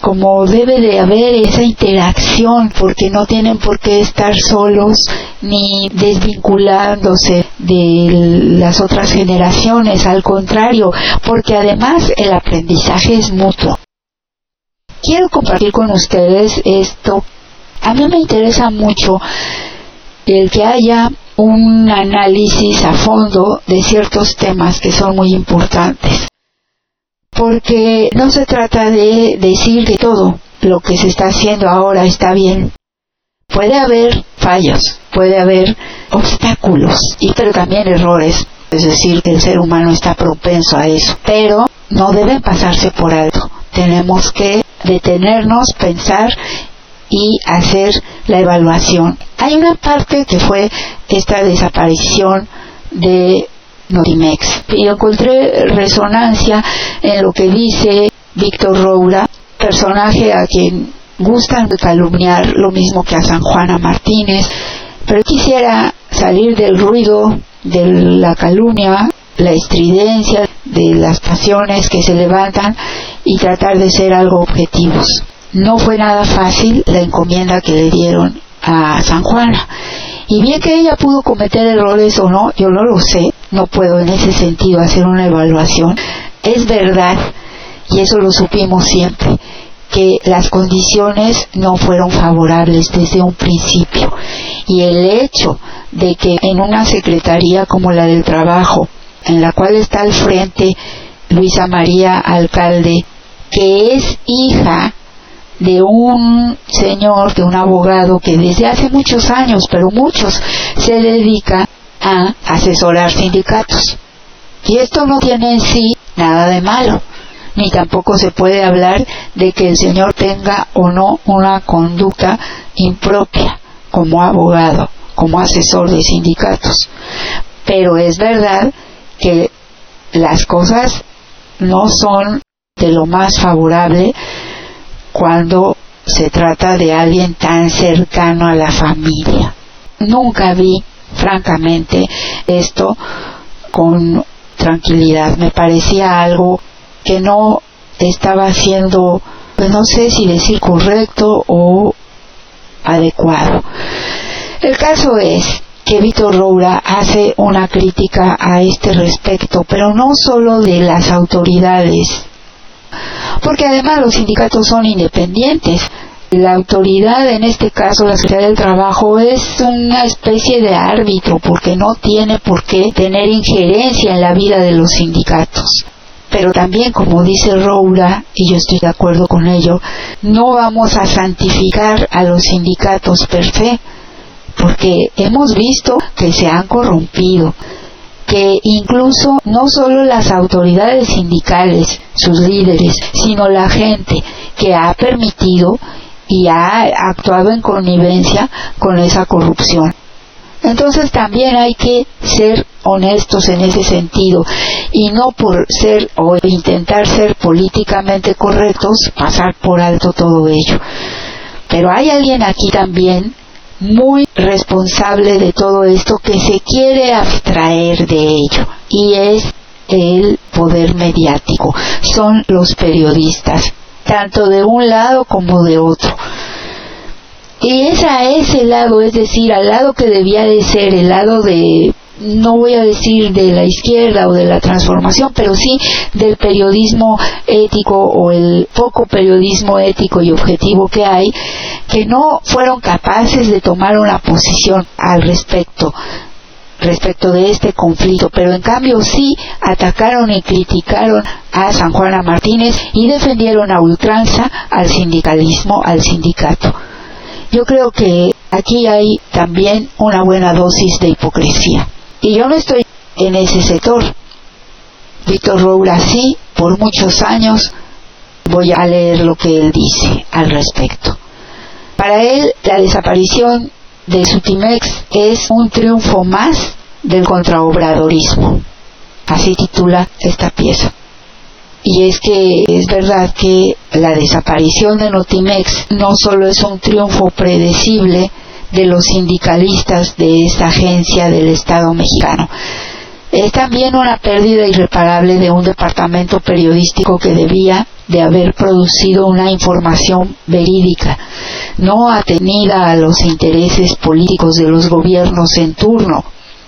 Speaker 3: como debe de haber esa interacción, porque no tienen por qué estar solos ni desvinculándose de las otras generaciones, al contrario, porque además el aprendizaje es mutuo quiero compartir con ustedes esto. A mí me interesa mucho el que haya un análisis a fondo de ciertos temas que son muy importantes. Porque no se trata de decir que todo lo que se está haciendo ahora está bien. Puede haber fallos, puede haber obstáculos, y pero también errores. Es decir, que el ser humano está propenso a eso. Pero no deben pasarse por alto. Tenemos que detenernos, pensar y hacer la evaluación. Hay una parte que fue esta desaparición de Notimex. Y encontré resonancia en lo que dice Víctor Roura, personaje a quien gustan calumniar lo mismo que a San Juana Martínez, pero quisiera salir del ruido de la calumnia, la estridencia de las pasiones que se levantan y tratar de ser algo objetivos. No fue nada fácil la encomienda que le dieron a San Juana. Y bien que ella pudo cometer errores o no, yo no lo sé, no puedo en ese sentido hacer una evaluación. Es verdad, y eso lo supimos siempre, que las condiciones no fueron favorables desde un principio. Y el hecho de que en una secretaría como la del trabajo, en la cual está al frente Luisa María Alcalde, que es hija de un señor, de un abogado que desde hace muchos años, pero muchos, se dedica a asesorar sindicatos. Y esto no tiene en sí nada de malo, ni tampoco se puede hablar de que el señor tenga o no una conducta impropia como abogado, como asesor de sindicatos. Pero es verdad que las cosas no son de lo más favorable cuando se trata de alguien tan cercano a la familia. Nunca vi, francamente, esto con tranquilidad. Me parecía algo que no estaba siendo, pues no sé si decir correcto o adecuado. El caso es que Víctor Roura hace una crítica a este respecto, pero no solo de las autoridades, porque además los sindicatos son independientes. La autoridad, en este caso la Secretaría del Trabajo, es una especie de árbitro porque no tiene por qué tener injerencia en la vida de los sindicatos. Pero también, como dice Roura, y yo estoy de acuerdo con ello, no vamos a santificar a los sindicatos per se, porque hemos visto que se han corrompido, que incluso no solo las autoridades sindicales, sus líderes, sino la gente que ha permitido y ha actuado en connivencia con esa corrupción. Entonces también hay que ser honestos en ese sentido y no por ser o intentar ser políticamente correctos pasar por alto todo ello. Pero hay alguien aquí también muy responsable de todo esto que se quiere abstraer de ello y es el poder mediático, son los periodistas, tanto de un lado como de otro. Y es a ese lado, es decir, al lado que debía de ser el lado de no voy a decir de la izquierda o de la transformación, pero sí del periodismo ético o el poco periodismo ético y objetivo que hay, que no fueron capaces de tomar una posición al respecto respecto de este conflicto, pero en cambio sí atacaron y criticaron a San Juana Martínez y defendieron a ultranza al sindicalismo, al sindicato. Yo creo que aquí hay también una buena dosis de hipocresía. Y yo no estoy en ese sector. Víctor Roura sí, por muchos años voy a leer lo que él dice al respecto. Para él, la desaparición de Sutimex es un triunfo más del contraobradorismo. Así titula esta pieza. Y es que es verdad que la desaparición de Notimex no solo es un triunfo predecible, de los sindicalistas de esta agencia del Estado mexicano. Es también una pérdida irreparable de un departamento periodístico que debía de haber producido una información verídica, no atenida a los intereses políticos de los gobiernos en turno.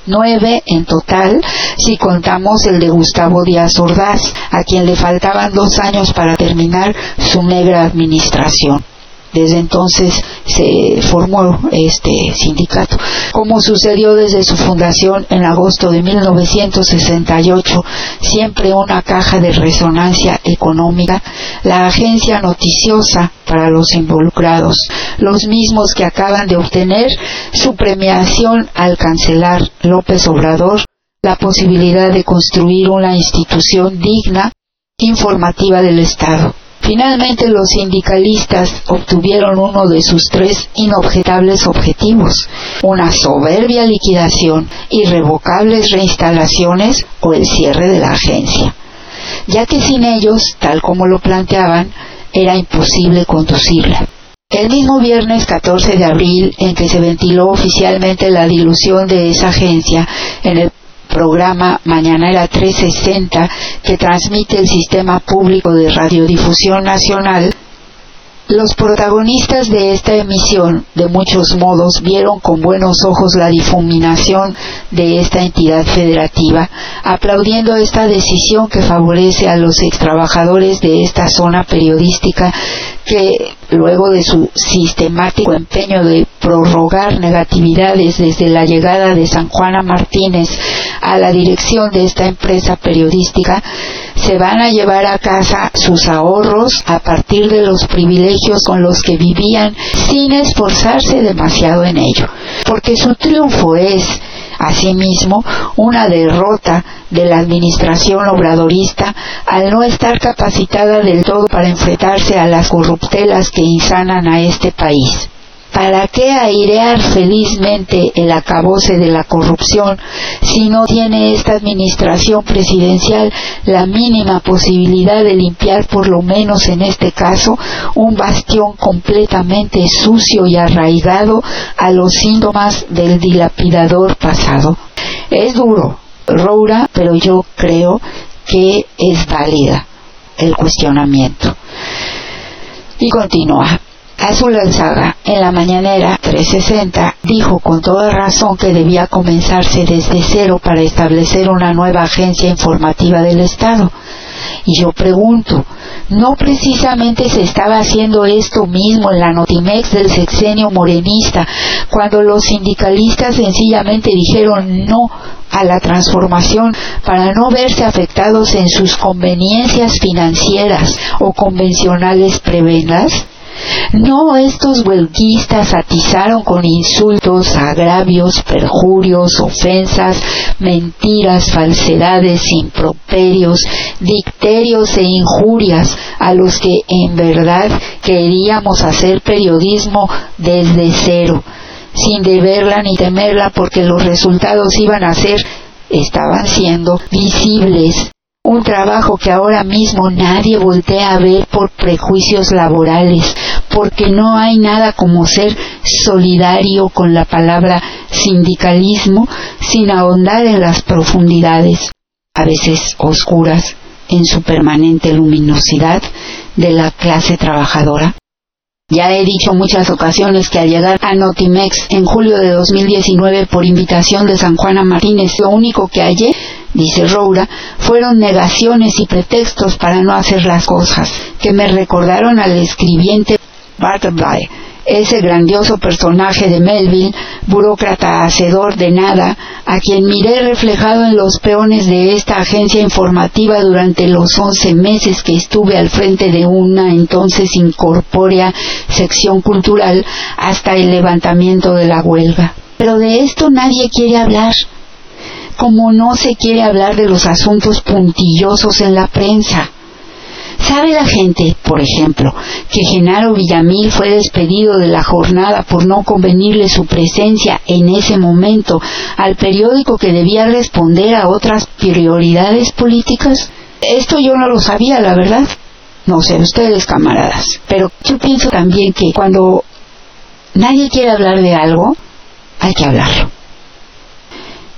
Speaker 3: Nueve en total si contamos el de Gustavo Díaz Ordaz, a quien le faltaban dos años para terminar su negra administración. Desde entonces se formó este sindicato. Como sucedió desde su fundación en agosto de 1968, siempre una caja de resonancia económica, la agencia noticiosa para los involucrados, los mismos que acaban de obtener su premiación al cancelar López Obrador la posibilidad de construir una institución digna, informativa del Estado. Finalmente los sindicalistas obtuvieron uno de sus tres inobjetables objetivos, una soberbia liquidación, irrevocables reinstalaciones o el cierre de la agencia, ya que sin ellos, tal como lo planteaban, era imposible conducirla. El mismo viernes 14 de abril, en que se ventiló oficialmente la dilución de esa agencia en el programa Mañanera 360 que transmite el Sistema Público de Radiodifusión Nacional, los protagonistas de esta emisión, de muchos modos, vieron con buenos ojos la difuminación de esta entidad federativa, aplaudiendo esta decisión que favorece a los extrabajadores de esta zona periodística que luego de su sistemático empeño de prorrogar negatividades desde la llegada de San Juana Martínez a la dirección de esta empresa periodística, se van a llevar a casa sus ahorros a partir de los privilegios con los que vivían sin esforzarse demasiado en ello, porque su triunfo es Asimismo, una derrota de la administración obradorista al no estar capacitada del todo para enfrentarse a las corruptelas que insanan a este país. ¿Para qué airear felizmente el acabose de la corrupción si no tiene esta administración presidencial la mínima posibilidad de limpiar por lo menos en este caso un bastión completamente sucio y arraigado a los síntomas del dilapidador pasado? Es duro, Roura, pero yo creo que es válida el cuestionamiento. Y continúa. Azul Alzaga, en la mañanera 360, dijo con toda razón que debía comenzarse desde cero para establecer una nueva agencia informativa del Estado. Y yo pregunto, ¿no precisamente se estaba haciendo esto mismo en la Notimex del sexenio morenista, cuando los sindicalistas sencillamente dijeron no a la transformación para no verse afectados en sus conveniencias financieras o convencionales prebendas? No estos huelguistas atizaron con insultos, agravios, perjurios, ofensas, mentiras, falsedades, improperios, dicterios e injurias a los que en verdad queríamos hacer periodismo desde cero, sin deberla ni temerla porque los resultados iban a ser, estaban siendo visibles un trabajo que ahora mismo nadie voltea a ver por prejuicios laborales, porque no hay nada como ser solidario con la palabra sindicalismo sin ahondar en las profundidades, a veces oscuras, en su permanente luminosidad de la clase trabajadora. Ya he dicho muchas ocasiones que al llegar a Notimex en julio de 2019 por invitación de San Juana Martínez, lo único que hallé dice Roura, fueron negaciones y pretextos para no hacer las cosas, que me recordaron al escribiente Butterfly, ese grandioso personaje de Melville, burócrata hacedor de nada, a quien miré reflejado en los peones de esta agencia informativa durante los once meses que estuve al frente de una entonces incorpórea sección cultural hasta el levantamiento de la huelga. Pero de esto nadie quiere hablar como no se quiere hablar de los asuntos puntillosos en la prensa. ¿Sabe la gente, por ejemplo, que Genaro Villamil fue despedido de la jornada por no convenirle su presencia en ese momento al periódico que debía responder a otras prioridades políticas? Esto yo no lo sabía, la verdad. No sé, ustedes camaradas. Pero yo pienso también que cuando nadie quiere hablar de algo, hay que hablarlo.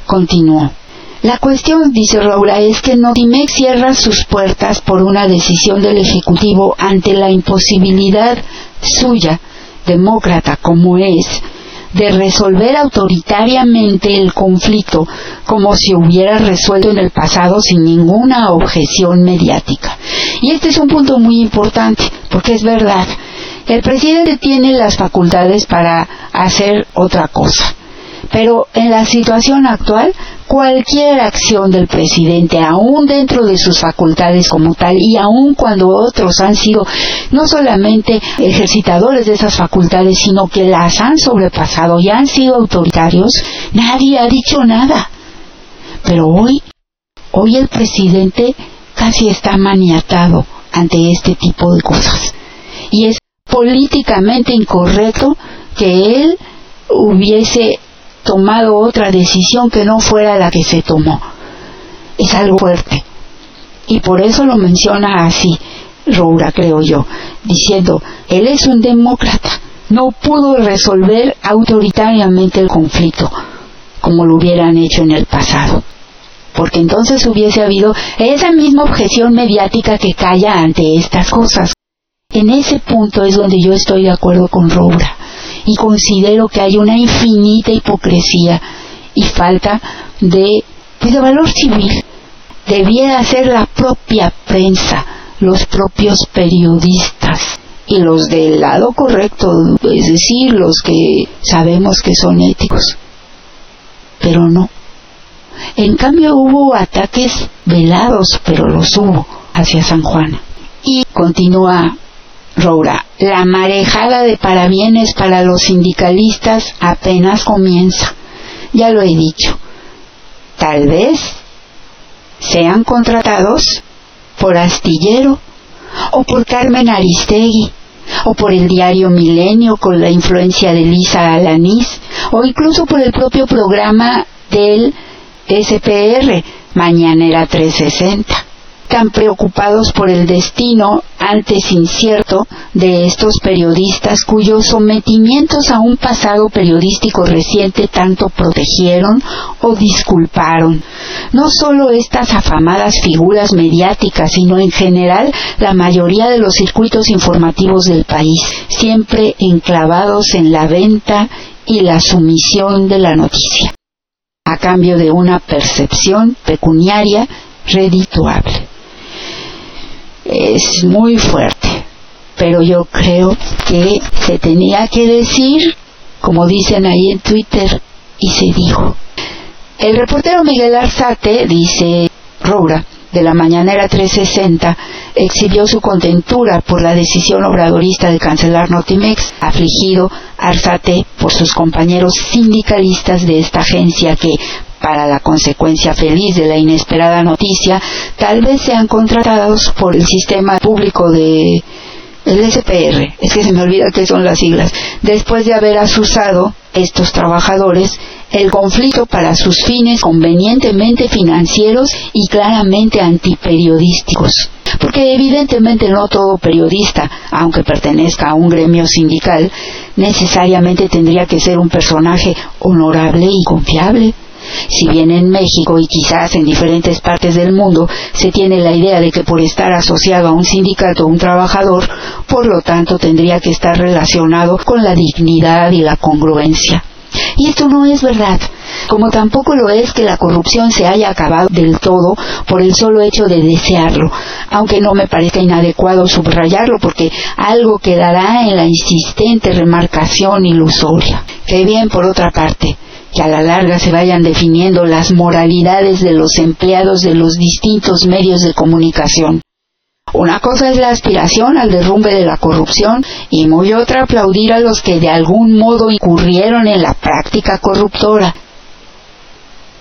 Speaker 3: Continuó. La cuestión, dice Raura, es que Notimex cierra sus puertas por una decisión del Ejecutivo ante la imposibilidad suya, demócrata como es, de resolver autoritariamente el conflicto como si hubiera resuelto en el pasado sin ninguna objeción mediática. Y este es un punto muy importante, porque es verdad, el presidente tiene las facultades para hacer otra cosa pero en la situación actual, cualquier acción del presidente, aún dentro de sus facultades como tal, y aún cuando otros han sido no solamente ejercitadores de esas facultades, sino que las han sobrepasado y han sido autoritarios, nadie ha dicho nada. Pero hoy, hoy el presidente casi está maniatado ante este tipo de cosas. Y es políticamente incorrecto que él hubiese tomado otra decisión que no fuera la que se tomó. Es algo fuerte. Y por eso lo menciona así, Roura, creo yo, diciendo, él es un demócrata, no pudo resolver autoritariamente el conflicto, como lo hubieran hecho en el pasado. Porque entonces hubiese habido esa misma objeción mediática que calla ante estas cosas. En ese punto es donde yo estoy de acuerdo con Roura y considero que hay una infinita hipocresía y falta de, pues, de valor civil. Debiera ser la propia prensa, los propios periodistas y los del lado correcto, es decir, los que sabemos que son éticos. Pero no. En cambio hubo ataques velados, pero los hubo hacia San Juan. Y continúa Roura, la marejada de parabienes para los sindicalistas apenas comienza. Ya lo he dicho, tal vez sean contratados por Astillero o por Carmen Aristegui o por el diario Milenio con la influencia de Lisa Alanís o incluso por el propio programa del SPR, Mañanera 360 tan preocupados por el destino antes incierto de estos periodistas cuyos sometimientos a un pasado periodístico reciente tanto protegieron o disculparon. No solo estas afamadas figuras mediáticas, sino en general la mayoría de los circuitos informativos del país, siempre enclavados en la venta y la sumisión de la noticia, a cambio de una percepción pecuniaria redituable es muy fuerte, pero yo creo que se tenía que decir, como dicen ahí en Twitter, y se dijo. El reportero Miguel Arzate, dice Roura, de la Mañanera 360, exhibió su contentura por la decisión obradorista de cancelar Notimex, afligido Arzate por sus compañeros sindicalistas de esta agencia que, para la consecuencia feliz de la inesperada noticia, tal vez sean contratados por el sistema público de el SPR, es que se me olvida qué son las siglas, después de haber asusado estos trabajadores el conflicto para sus fines convenientemente financieros y claramente antiperiodísticos. Porque evidentemente no todo periodista, aunque pertenezca a un gremio sindical, necesariamente tendría que ser un personaje honorable y confiable. Si bien en México y quizás en diferentes partes del mundo se tiene la idea de que por estar asociado a un sindicato un trabajador, por lo tanto tendría que estar relacionado con la dignidad y la congruencia. Y esto no es verdad, como tampoco lo es que la corrupción se haya acabado del todo por el solo hecho de desearlo, aunque no me parezca inadecuado subrayarlo porque algo quedará en la insistente remarcación ilusoria. Que bien, por otra parte, que a la larga se vayan definiendo las moralidades de los empleados de los distintos medios de comunicación. Una cosa es la aspiración al derrumbe de la corrupción y muy otra aplaudir a los que de algún modo incurrieron en la práctica corruptora.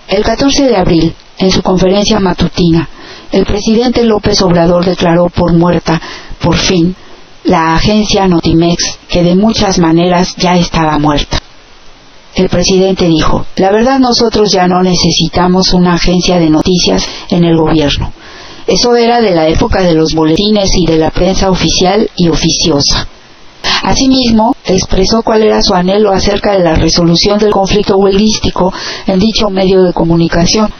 Speaker 3: El 14 de abril, en su conferencia matutina, el presidente López Obrador declaró por muerta, por fin, la agencia Notimex, que de muchas maneras ya estaba muerta. El presidente dijo, la verdad nosotros ya no necesitamos una agencia de noticias en el gobierno. Eso era de la época de los boletines y de la prensa oficial y oficiosa. Asimismo, expresó cuál era su anhelo acerca de la resolución del conflicto huelguístico en dicho medio de comunicación.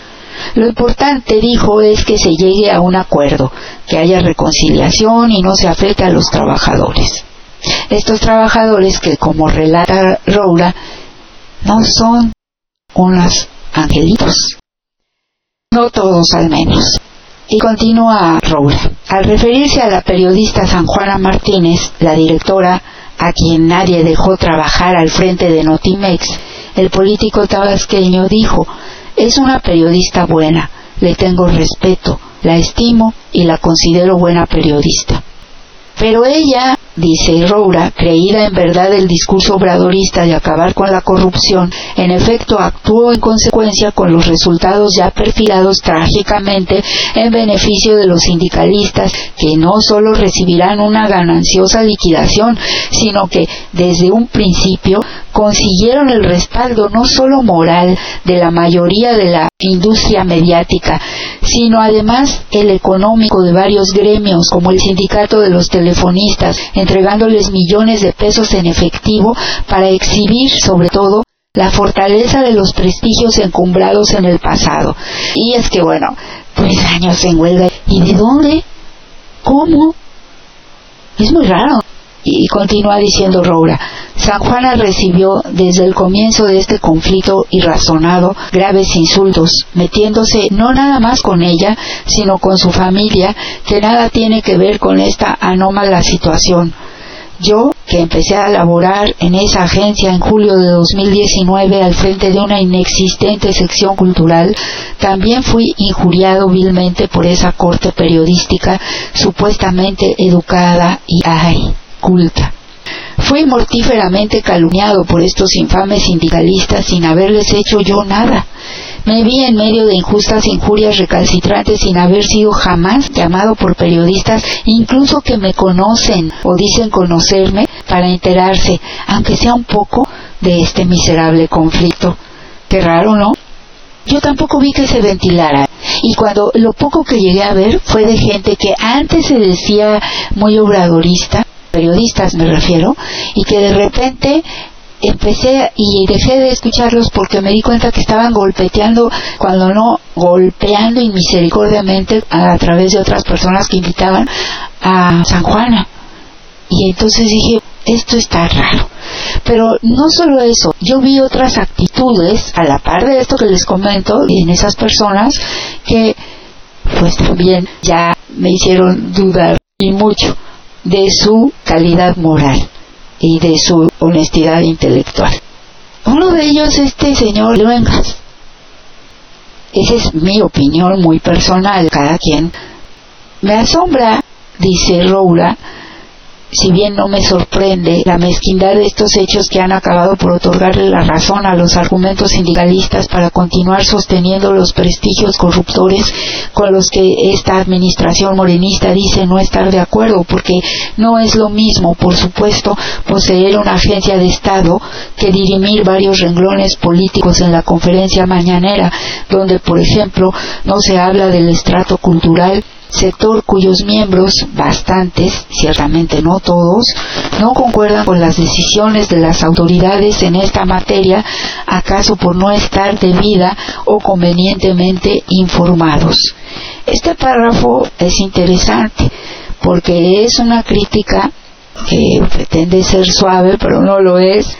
Speaker 3: Lo importante, dijo, es que se llegue a un acuerdo, que haya reconciliación y no se afecte a los trabajadores. Estos trabajadores que, como relata Roura, no son unos angelitos. No todos al menos. Y continúa Roura. Al referirse a la periodista San Juana Martínez, la directora a quien nadie dejó trabajar al frente de Notimex, el político tabasqueño dijo, es una periodista buena, le tengo respeto, la estimo y la considero buena periodista. Pero ella, dice Roura, creída en verdad el discurso obradorista de acabar con la corrupción, en efecto actuó en consecuencia con los resultados ya perfilados trágicamente en beneficio de los sindicalistas que no solo recibirán una gananciosa liquidación, sino que desde un principio consiguieron el respaldo no solo moral de la mayoría de la industria mediática, sino además el económico de varios gremios como el sindicato de los telefonistas, entregándoles millones de pesos en efectivo para exhibir sobre todo la fortaleza de los prestigios encumbrados en el pasado. Y es que bueno, pues años en huelga. ¿Y de dónde? ¿Cómo? Es muy raro. Y continúa diciendo Roura, San Juana recibió desde el comienzo de este conflicto irrazonado graves insultos, metiéndose no nada más con ella, sino con su familia, que nada tiene que ver con esta anómala situación. Yo, que empecé a laborar en esa agencia en julio de 2019 al frente de una inexistente sección cultural, también fui injuriado vilmente por esa corte periodística supuestamente educada y ay, culta. Fui mortíferamente calumniado por estos infames sindicalistas sin haberles hecho yo nada. Me vi en medio de injustas injurias recalcitrantes sin haber sido jamás llamado por periodistas, incluso que me conocen o dicen conocerme, para enterarse, aunque sea un poco, de este miserable conflicto. Qué raro, ¿no? Yo tampoco vi que se ventilara. Y cuando lo poco que llegué a ver fue de gente que antes se decía muy obradorista, periodistas me refiero, y que de repente empecé y dejé de escucharlos porque me di cuenta que estaban golpeteando, cuando no golpeando inmisericordiamente a, través de otras personas que invitaban a San Juana. Y entonces dije, esto está raro. Pero no solo eso, yo vi otras actitudes a la par de esto que les comento en esas personas que pues también ya me hicieron dudar y mucho de su calidad moral y de su honestidad intelectual. Uno de ellos, este señor Luengas. Esa es mi opinión muy personal, cada quien. Me asombra, dice Roura, si bien no me sorprende la mezquindad de estos hechos que han acabado por otorgarle la razón a los argumentos sindicalistas para continuar sosteniendo los prestigios corruptores con los que esta administración morenista dice no estar de acuerdo, porque no es lo mismo, por supuesto, poseer una agencia de Estado que dirimir varios renglones políticos en la conferencia mañanera, donde, por ejemplo, no se habla del estrato cultural sector cuyos miembros, bastantes, ciertamente no todos, no concuerdan con las decisiones de las autoridades en esta materia, acaso por no estar debida o convenientemente informados. Este párrafo es interesante porque es una crítica que pretende ser suave, pero no lo es,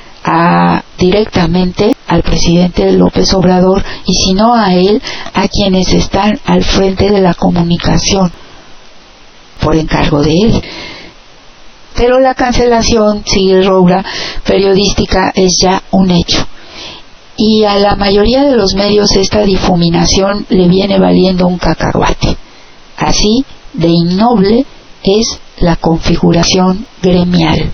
Speaker 3: directamente al presidente López Obrador y si no a él, a quienes están al frente de la comunicación por encargo de él. Pero la cancelación, sigue Roura, periodística es ya un hecho. Y a la mayoría de los medios esta difuminación le viene valiendo un cacahuate. Así de innoble es la configuración gremial.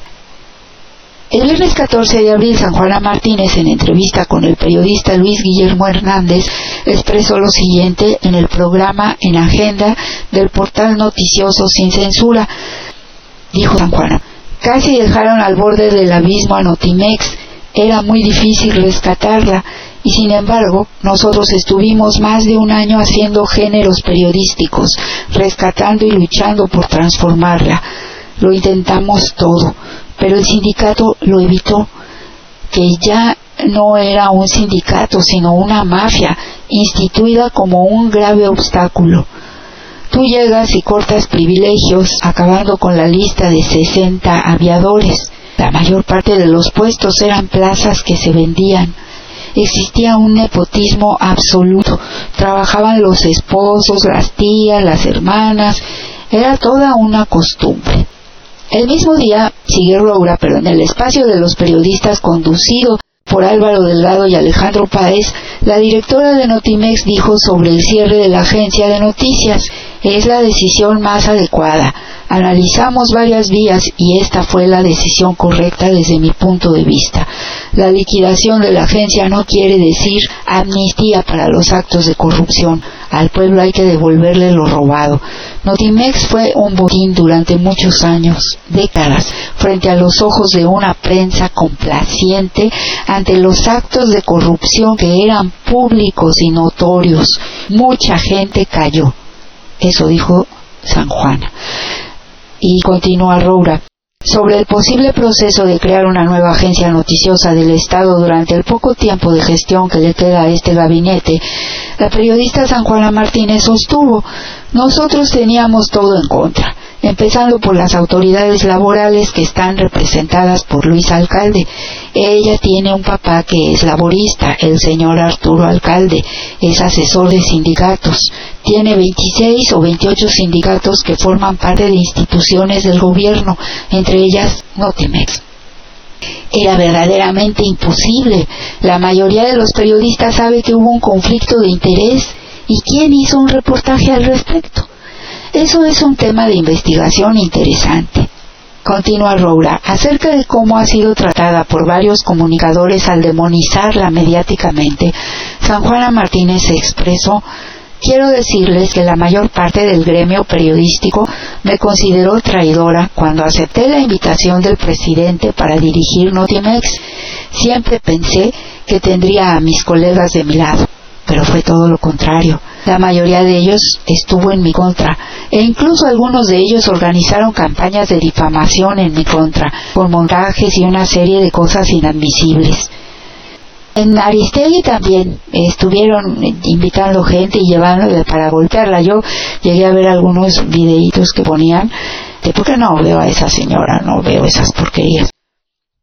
Speaker 3: El viernes 14 de abril, San Juana Martínez, en entrevista con el periodista Luis Guillermo Hernández, expresó lo siguiente en el programa En Agenda del portal noticioso Sin Censura. Dijo San Juana, casi dejaron al borde del abismo a Notimex, era muy difícil rescatarla y sin embargo nosotros estuvimos más de un año haciendo géneros periodísticos, rescatando y luchando por transformarla. Lo intentamos todo pero el sindicato lo evitó, que ya no era un sindicato, sino una mafia instituida como un grave obstáculo. Tú llegas y cortas privilegios, acabando con la lista de 60 aviadores. La mayor parte de los puestos eran plazas que se vendían. Existía un nepotismo absoluto. Trabajaban los esposos, las tías, las hermanas. Era toda una costumbre. El mismo día, sigue Roura, pero en el espacio de los periodistas conducido por Álvaro Delgado y Alejandro Páez, la directora de Notimex dijo sobre el cierre de la agencia de noticias, es la decisión más adecuada. Analizamos varias vías y esta fue la decisión correcta desde mi punto de vista. La liquidación de la agencia no quiere decir amnistía para los actos de corrupción. Al pueblo hay que devolverle lo robado. Notimex fue un botín durante muchos años, décadas, frente a los ojos de una prensa complaciente ante los actos de corrupción que eran públicos y notorios. Mucha gente cayó. Eso dijo San Juan. Y continúa Roura. Sobre el posible proceso de crear una nueva agencia noticiosa del Estado durante el poco tiempo de gestión que le queda a este gabinete, la periodista San Juana Martínez sostuvo, nosotros teníamos todo en contra empezando por las autoridades laborales que están representadas por Luis Alcalde. Ella tiene un papá que es laborista, el señor Arturo Alcalde, es asesor de sindicatos. Tiene 26 o 28 sindicatos que forman parte de instituciones del gobierno, entre ellas Notimex. Era verdaderamente imposible. La mayoría de los periodistas sabe que hubo un conflicto de interés. ¿Y quién hizo un reportaje al respecto? Eso es un tema de investigación interesante. Continúa Roura, acerca de cómo ha sido tratada por varios comunicadores al demonizarla mediáticamente. San Juana Martínez se expresó, quiero decirles que la mayor parte del gremio periodístico me consideró traidora cuando acepté la invitación del presidente para dirigir Notimex. Siempre pensé que tendría a mis colegas de mi lado, pero fue todo lo contrario. La mayoría de ellos estuvo en mi contra e incluso algunos de ellos organizaron campañas de difamación en mi contra, con montajes y una serie de cosas inadmisibles. En Aristegui también estuvieron invitando gente y llevándole para golpearla. Yo llegué a ver algunos videitos que ponían de por qué no veo a esa señora, no veo esas porquerías.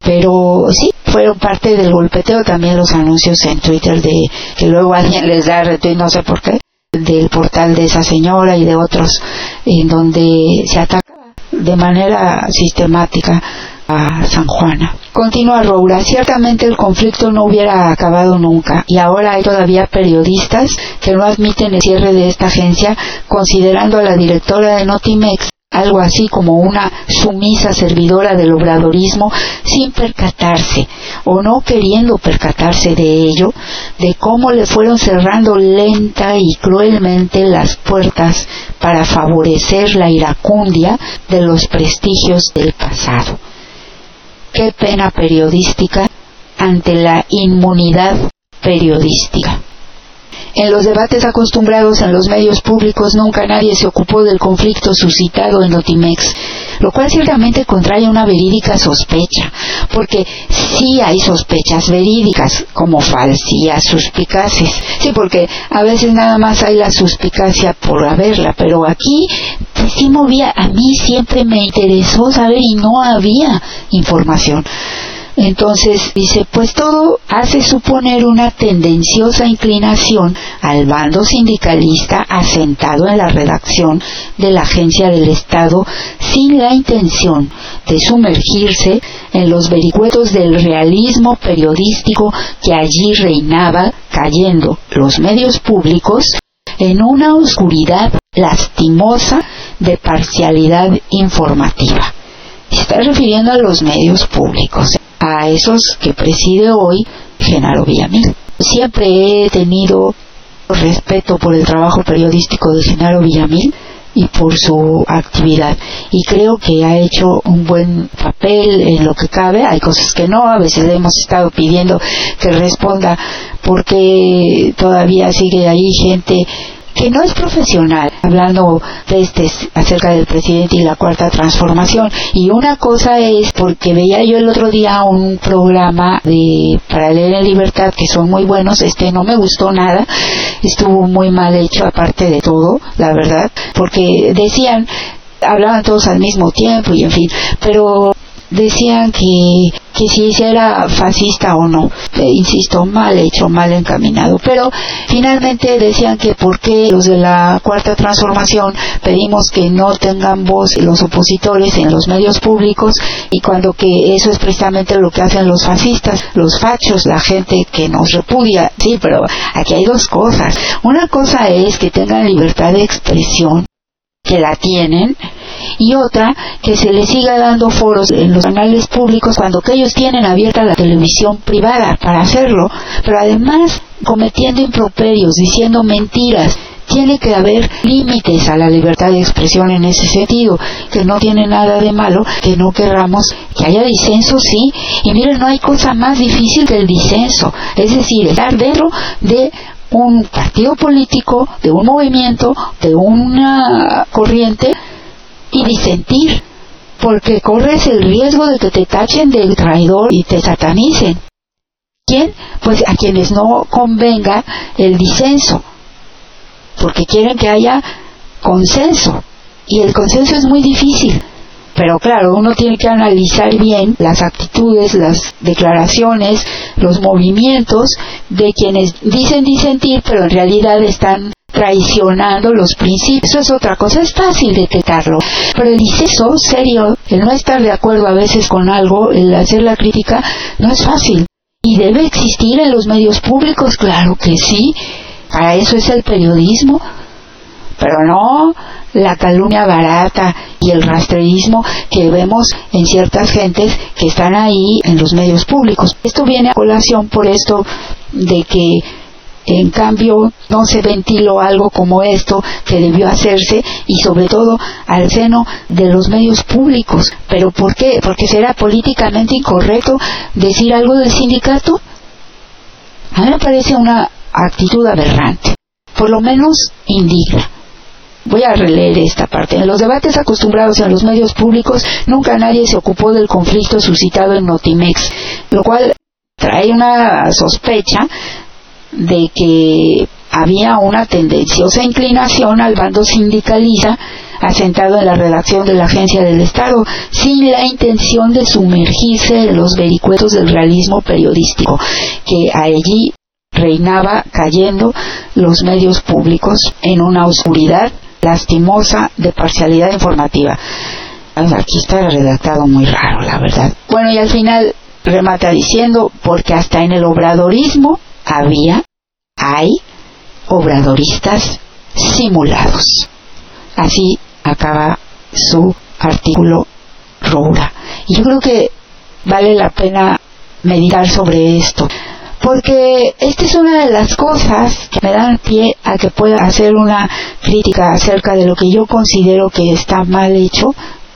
Speaker 3: Pero sí, fueron parte del golpeteo también los anuncios en Twitter de que luego alguien les da retweet, no sé por qué, del portal de esa señora y de otros, en donde se ataca de manera sistemática a San Juana. Continúa Roura, ciertamente el conflicto no hubiera acabado nunca y ahora hay todavía periodistas que no admiten el cierre de esta agencia considerando a la directora de Notimex algo así como una sumisa servidora del obradorismo sin percatarse o no queriendo percatarse de ello, de cómo le fueron cerrando lenta y cruelmente las puertas para favorecer la iracundia de los prestigios del pasado. Qué pena periodística ante la inmunidad periodística. En los debates acostumbrados en los medios públicos nunca nadie se ocupó del conflicto suscitado en Notimex, lo cual ciertamente contrae una verídica sospecha, porque sí hay sospechas verídicas, como falsías, suspicaces. Sí, porque a veces nada más hay la suspicacia por haberla, pero aquí sí movía, a mí siempre me interesó saber y no había información. Entonces dice, pues todo hace suponer una tendenciosa inclinación al bando sindicalista asentado en la redacción de la agencia del Estado sin la intención de sumergirse en los vericuetos del realismo periodístico que allí reinaba, cayendo los medios públicos en una oscuridad lastimosa de parcialidad informativa. Se está refiriendo a los medios públicos a esos que preside hoy Genaro Villamil. Siempre he tenido respeto por el trabajo periodístico de Genaro Villamil y por su actividad y creo que ha hecho un buen papel en lo que cabe hay cosas que no a veces le hemos estado pidiendo que responda porque todavía sigue ahí gente que no es profesional, hablando de este, acerca del presidente y la cuarta transformación. Y una cosa es, porque veía yo el otro día un programa de para leer en libertad que son muy buenos, este no me gustó nada, estuvo muy mal hecho aparte de todo, la verdad, porque decían hablaban todos al mismo tiempo y en fin, pero decían que, que si era fascista o no. Eh, insisto, mal hecho, mal encaminado. Pero finalmente decían que por qué los de la cuarta transformación pedimos que no tengan voz los opositores en los medios públicos y cuando que eso es precisamente lo que hacen los fascistas, los fachos, la gente que nos repudia. Sí, pero aquí hay dos cosas. Una cosa es que tengan libertad de expresión que la tienen y otra que se les siga dando foros en los canales públicos cuando que ellos tienen abierta la televisión privada para hacerlo, pero además cometiendo improperios, diciendo mentiras. Tiene que haber límites a la libertad de expresión en ese sentido, que no tiene nada de malo, que no querramos que haya disenso, sí, y miren, no hay cosa más difícil que el disenso, es decir, estar dentro de un partido político, de un movimiento, de una corriente y disentir, porque corres el riesgo de que te tachen del traidor y te satanicen. ¿Quién? Pues a quienes no convenga el disenso, porque quieren que haya consenso, y el consenso es muy difícil. Pero claro, uno tiene que analizar bien las actitudes, las declaraciones, los movimientos de quienes dicen disentir, pero en realidad están traicionando los principios. Eso es otra cosa, es fácil detectarlo. Pero el disenso serio, el no estar de acuerdo a veces con algo, el hacer la crítica, no es fácil. Y debe existir en los medios públicos, claro que sí. Para eso es el periodismo. Pero no la calumnia barata y el rastrerismo que vemos en ciertas gentes que están ahí en los medios públicos. Esto viene a colación por esto de que en cambio no se ventiló algo como esto que debió hacerse y sobre todo al seno de los medios públicos. ¿Pero por qué? Porque será políticamente incorrecto decir algo del sindicato. A mí me parece una actitud aberrante, por lo menos indigna. Voy a releer esta parte. En los debates acostumbrados en los medios públicos, nunca nadie se ocupó del conflicto suscitado en Notimex, lo cual trae una sospecha de que había una tendenciosa inclinación al bando sindicalista asentado en la redacción de la Agencia del Estado, sin la intención de sumergirse en los vericuetos del realismo periodístico, que allí reinaba cayendo los medios públicos en una oscuridad lastimosa de parcialidad informativa. Aquí está redactado muy raro, la verdad. Bueno, y al final remata diciendo, porque hasta en el obradorismo había, hay, obradoristas simulados. Así acaba su artículo Roura. Y yo creo que vale la pena meditar sobre esto, porque esta es una de las cosas que me dan pie a que pueda hacer una crítica acerca de lo que yo considero que está mal hecho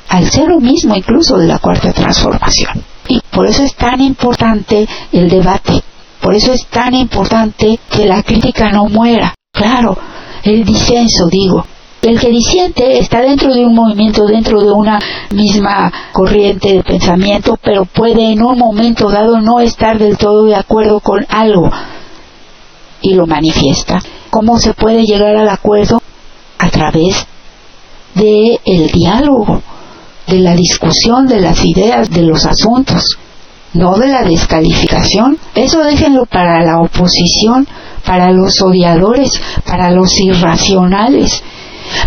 Speaker 3: al ser lo mismo incluso de la cuarta transformación. Y por eso es tan importante el debate, por eso es tan importante que la crítica no muera. Claro, el disenso, digo. El que disiente está dentro de un movimiento, dentro de una misma corriente de pensamiento, pero puede en un momento dado no estar del todo de acuerdo con algo y lo manifiesta. ¿Cómo se puede llegar al acuerdo? A través del el diálogo, de la discusión de las ideas, de los asuntos no de la descalificación. Eso déjenlo para la oposición, para los odiadores, para los irracionales.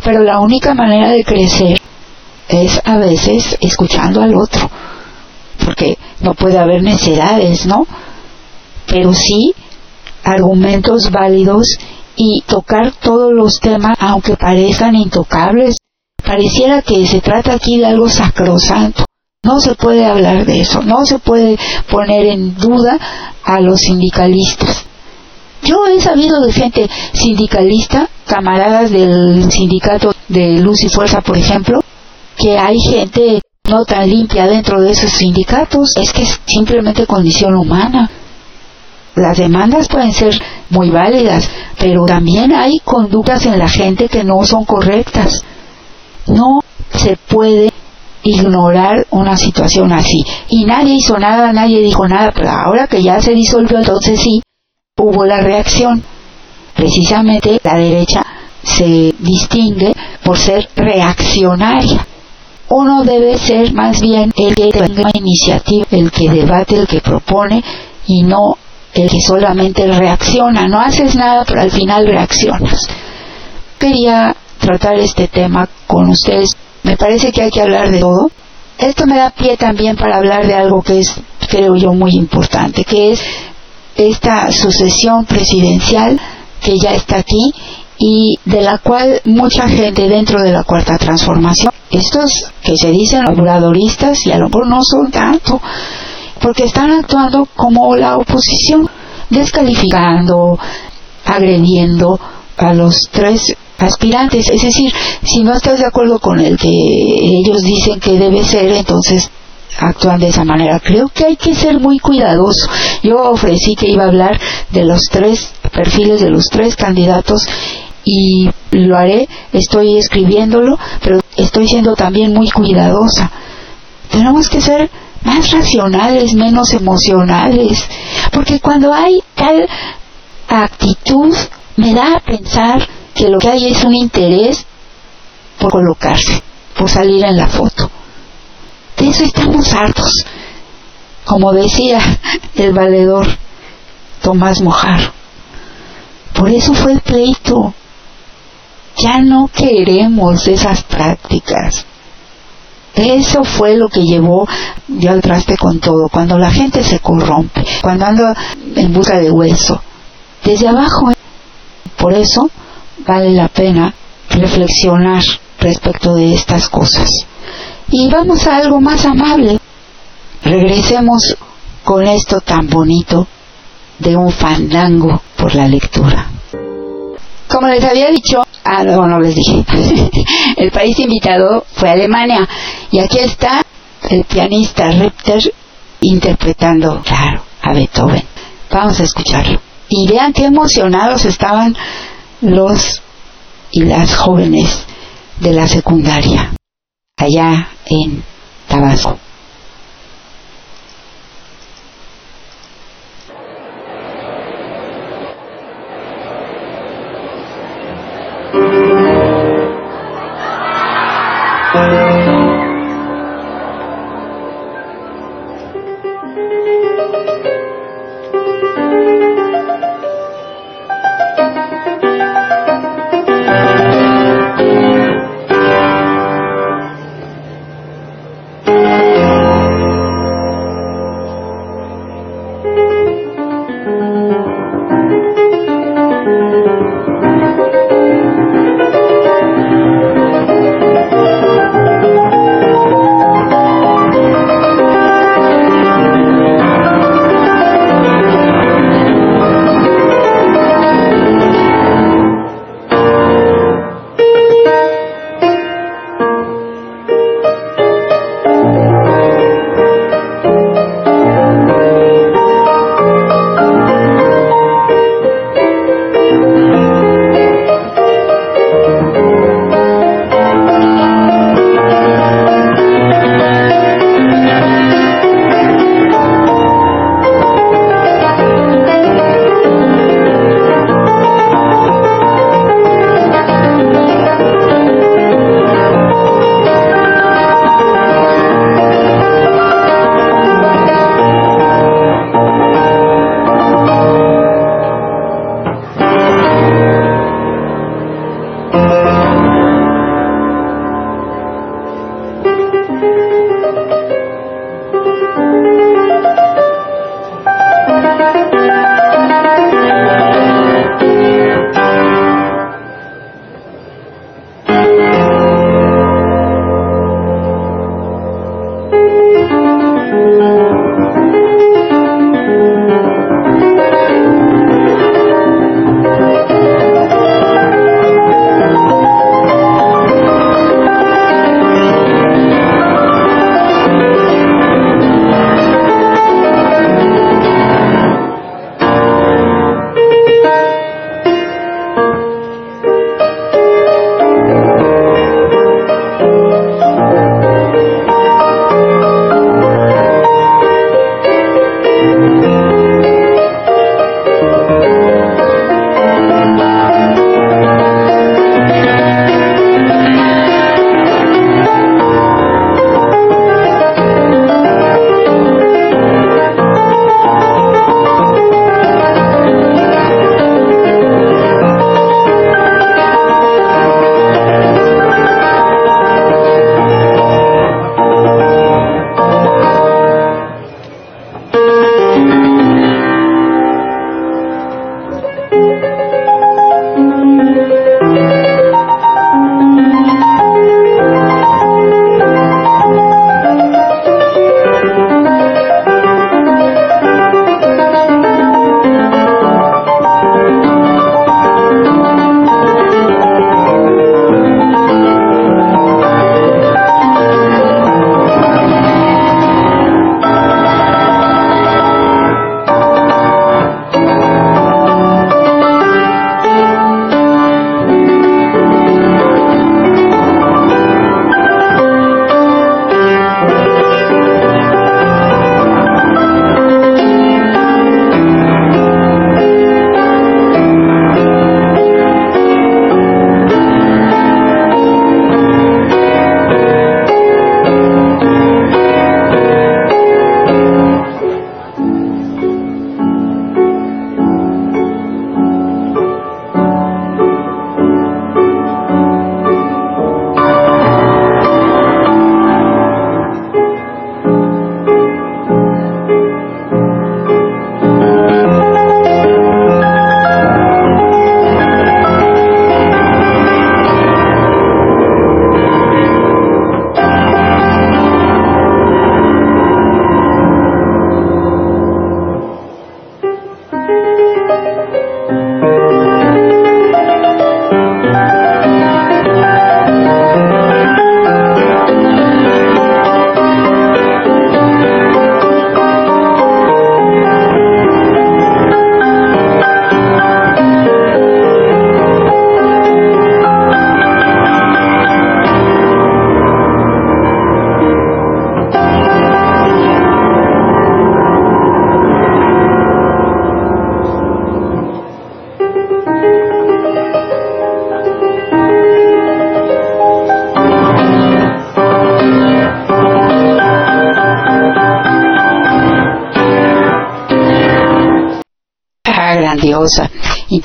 Speaker 3: Pero la única manera de crecer es a veces escuchando al otro, porque no puede haber necedades, ¿no? Pero sí argumentos válidos y tocar todos los temas, aunque parezcan intocables. Pareciera que se trata aquí de algo sacrosanto. No se puede hablar de eso, no se puede poner en duda a los sindicalistas. Yo he sabido de gente sindicalista, camaradas del sindicato de Luz y Fuerza, por ejemplo, que hay gente no tan limpia dentro de esos sindicatos. Es que es simplemente condición humana. Las demandas pueden ser muy válidas, pero también hay conductas en la gente que no son correctas. No se puede ignorar una situación así. Y nadie hizo nada, nadie dijo nada, pero ahora que ya se disolvió, entonces sí, hubo la reacción. Precisamente la derecha se distingue por ser reaccionaria. Uno debe ser más bien el que tenga iniciativa, el que debate, el que propone y no el que solamente reacciona. No haces nada, pero al final reaccionas. Quería tratar este tema con ustedes me parece que hay que hablar de todo. Esto me da pie también para hablar de algo que es, creo yo, muy importante, que es esta sucesión presidencial que ya está aquí y de la cual mucha gente dentro de la cuarta transformación, estos que se dicen oberadoristas y a lo mejor no son tanto, porque están actuando como la oposición, descalificando, agrediendo a los tres aspirantes. Es decir, si no estás de acuerdo con el que ellos dicen que debe ser, entonces actúan de esa manera. Creo que hay que ser muy cuidadoso. Yo ofrecí que iba a hablar de los tres perfiles de los tres candidatos y lo haré, estoy escribiéndolo, pero estoy siendo también muy cuidadosa. Tenemos que ser más racionales, menos emocionales, porque cuando hay tal actitud me da a pensar que lo que hay es un interés por colocarse, por salir en la foto. De eso estamos hartos. Como decía el valedor Tomás Mojar. Por eso fue el pleito. Ya no queremos esas prácticas. Eso fue lo que llevó yo al traste con todo, cuando la gente se corrompe, cuando anda en busca de hueso. Desde abajo. Por eso vale la pena reflexionar respecto de estas cosas. Y vamos a algo más amable. Regresemos con esto tan bonito de un fandango por la lectura. Como les había dicho, ah, no, no les dije, el país invitado fue Alemania y aquí está el pianista Repter interpretando, claro, a Beethoven. Vamos a escucharlo. Y vean qué emocionados estaban los y las jóvenes de la secundaria allá en Tabasco.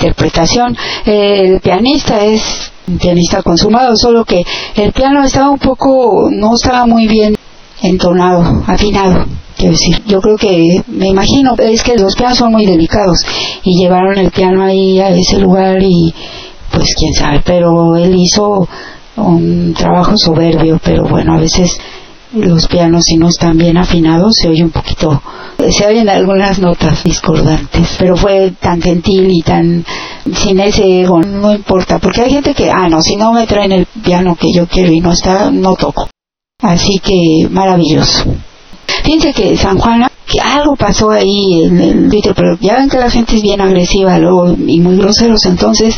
Speaker 3: Interpretación. El pianista es un pianista consumado, solo que el piano estaba un poco, no estaba muy bien entonado, afinado. Quiero decir, yo creo que, me imagino, es que los pianos son muy delicados y llevaron el piano ahí a ese lugar y pues quién sabe, pero él hizo un trabajo soberbio, pero bueno, a veces los pianos si no están bien afinados se oye un poquito, se oyen algunas notas discordantes, pero fue tan gentil y tan sin ese ego, no importa, porque hay gente que, ah, no, si no me traen el piano que yo quiero y no está, no toco. Así que maravilloso. Fíjense que San Juana, que algo pasó ahí en el Twitter, pero ya ven que la gente es bien agresiva luego y muy groseros, entonces